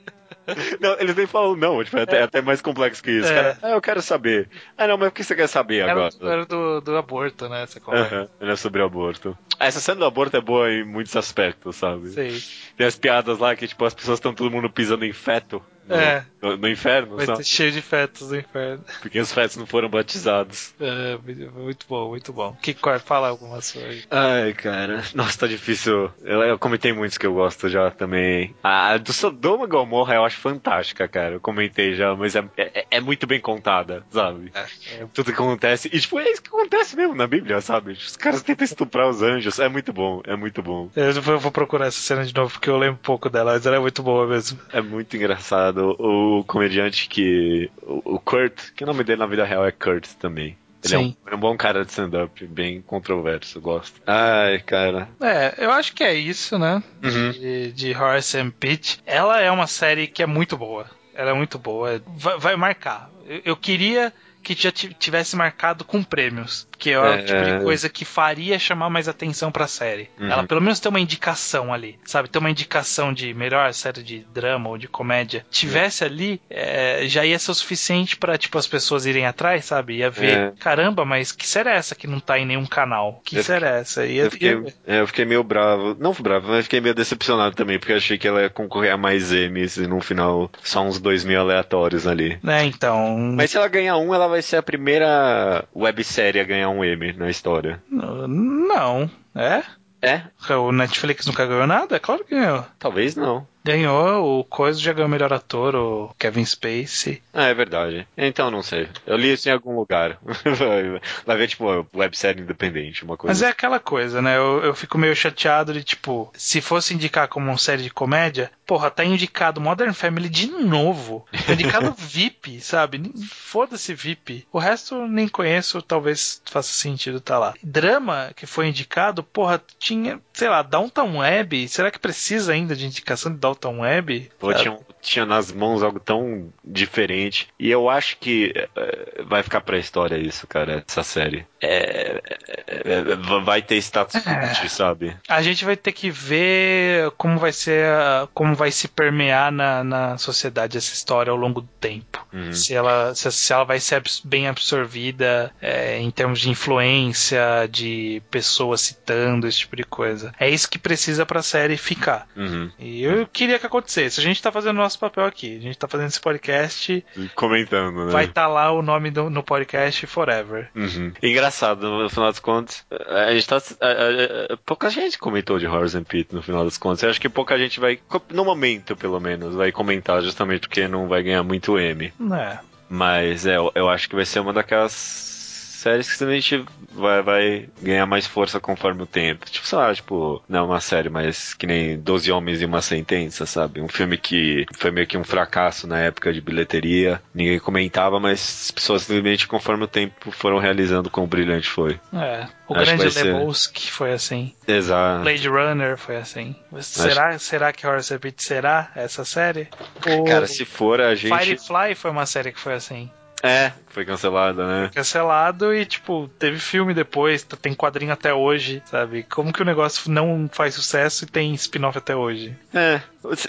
Não, eles nem falam não, tipo, é, até, é até mais complexo que isso. É. Cara, ah, eu quero saber. Ah, não, mas o que você quer saber Era, agora? era do, do aborto, né? Essa conversa. Ele é sobre aborto. Essa cena do aborto é boa em muitos aspectos, sabe? Sei. Tem as piadas lá que, tipo, as pessoas estão todo mundo pisando em feto no, É. no, no inferno, Vai sabe? cheio de fetos no inferno. Porque os fetos não foram batizados. É, muito bom, muito bom. Que cor? Fala alguma sua aí. Ai, cara. Nossa, tá difícil. Eu, eu comentei muitos que eu gosto já também. A do Sodoma e Gomorra eu acho fantástica, cara. Eu comentei já, mas é, é, é muito bem contada, sabe? É. Tudo que acontece. E, tipo, é isso que acontece mesmo na Bíblia, sabe? Os caras tentam estuprar os anjos. É muito bom, é muito bom. Eu vou, eu vou procurar essa cena de novo porque eu lembro pouco dela, mas ela é muito boa mesmo. É muito engraçado. O comediante que. O, o Kurt, que o nome dele na vida real é Kurt também. Ele é um, é um bom cara de stand-up, bem controverso, eu gosto. Ai, cara. É, eu acho que é isso, né? Uhum. De, de Horace and Pete. Ela é uma série que é muito boa. Ela é muito boa. Vai, vai marcar. Eu, eu queria que já ti- tivesse marcado com prêmios. Que é o É. tipo de coisa que faria chamar mais atenção pra série. Uhum. Ela pelo menos tem uma indicação ali. Sabe? Tem uma indicação de melhor série de drama ou de comédia. Tivesse ali, é, já ia ser o suficiente pra, tipo, as pessoas irem atrás, sabe? Ia ver, É. caramba, mas que série é essa que não tá em nenhum canal? Que Eu série é essa? Ia, Eu fiquei, ia- é, eu fiquei meio bravo. Não bravo, mas fiquei meio decepcionado também, porque eu achei que ela ia concorrer a mais M's e no final só uns dois mil aleatórios ali. né, então. Mas se ela ganhar um, ela vai ser a primeira websérie a ganhar um M na história. Não. É? É? O Netflix nunca ganhou nada? É claro que ganhou. Talvez não. Ganhou, o Coisa já ganhou o melhor ator, o Kevin Spacey. Ah, é verdade. Então não sei. Eu li isso em algum lugar. vai, ver, tipo, websérie independente, uma coisa. Mas é aquela coisa, né? Eu, eu fico meio chateado de, tipo, se fosse indicar como uma série de comédia, porra, tá indicado Modern Family de novo. Tá indicado VIP, sabe? Foda-se VIP. O resto eu nem conheço, talvez faça sentido tá lá. Drama que foi indicado, porra, tinha, sei lá, Downtown Web. Será que precisa ainda de indicação de Downtown Web? Pô, tinha, tinha nas mãos algo tão diferente. E eu acho que é, vai ficar pra história isso, cara, essa série. É, é, é, vai ter status É. cult, sabe? A gente vai ter que ver como vai ser, como vai se permear na, na sociedade essa história ao longo do tempo. Uhum. Se ela, se, se ela vai ser bem absorvida é, em termos de influência, de pessoas citando, esse tipo de coisa. É isso que precisa pra série ficar. Uhum. E eu queria que acontecesse. A gente tá fazendo o nosso papel aqui. A gente tá fazendo esse podcast. Comentando, né? Vai estar lá o nome do, no podcast forever. Uhum. Engraçado, no final das contas, a gente tá. a- a- a- pouca gente comentou de Horace and Pete no final das contas. Eu acho que pouca gente vai, no momento pelo menos, vai comentar justamente porque não vai ganhar muito M. É. Mas é, eu acho que vai ser uma daquelas séries que simplesmente vai, vai ganhar mais força conforme o tempo. Tipo, sei lá, tipo, não uma série, mas que nem Doze Homens e uma Sentença, sabe? Um filme que foi meio que um fracasso na época de bilheteria. Ninguém comentava, mas as pessoas simplesmente conforme o tempo foram realizando quão brilhante foi. É. O Acho grande vai ser- Lebowski foi assim. Exato. Blade Runner foi assim. Será, será que Horace Pete será essa série? O Cara, se for a gente. Firefly foi uma série que foi assim. É, foi cancelada, né? Cancelado e, tipo, teve filme depois, tem quadrinho até hoje, sabe? Como que o negócio não faz sucesso e tem spin-off até hoje? É,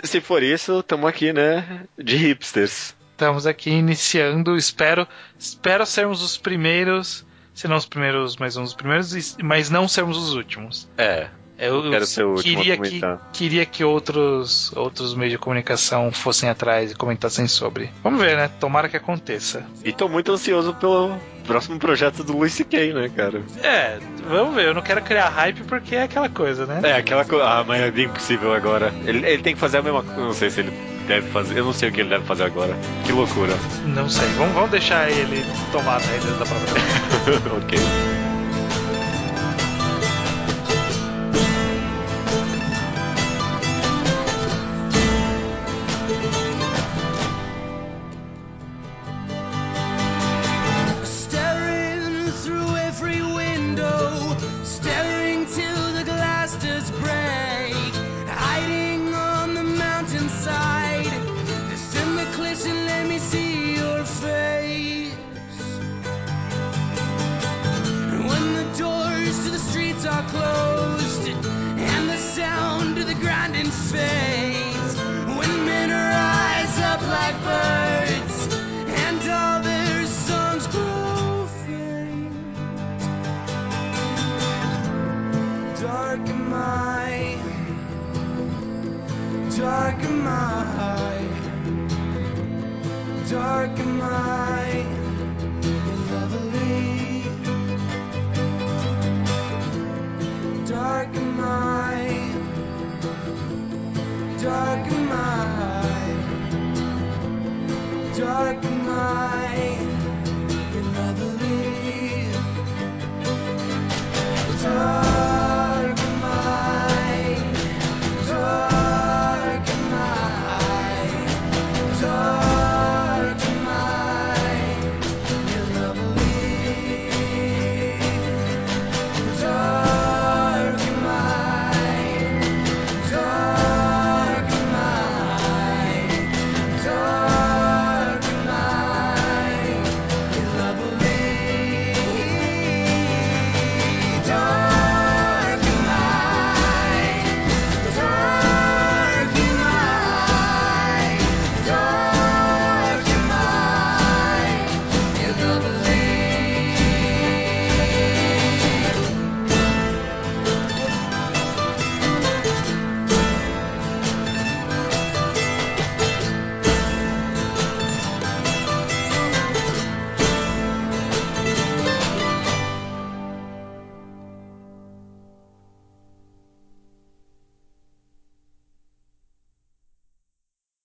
se, for isso, tamo aqui, né? De hipsters. Estamos aqui iniciando, espero, espero sermos os primeiros, se não os primeiros, mas um dos primeiros, mas não sermos os últimos. É. Eu, eu Quero ser o último queria, que, queria que outros, outros meios de comunicação fossem atrás e comentassem sobre. Vamos ver, né? Tomara que aconteça. E tô muito ansioso pelo próximo projeto do Luis C.K., né, cara? É, vamos ver. Eu não quero criar hype porque é aquela coisa, né? É, aquela coisa. Ah, mas é bem impossível agora. Ele, ele tem que fazer a mesma coisa. Não sei se ele deve fazer. Eu não sei o que ele deve fazer agora. Que loucura. Não sei. Vamos, vamos deixar ele tomar a rédea da própria. ok.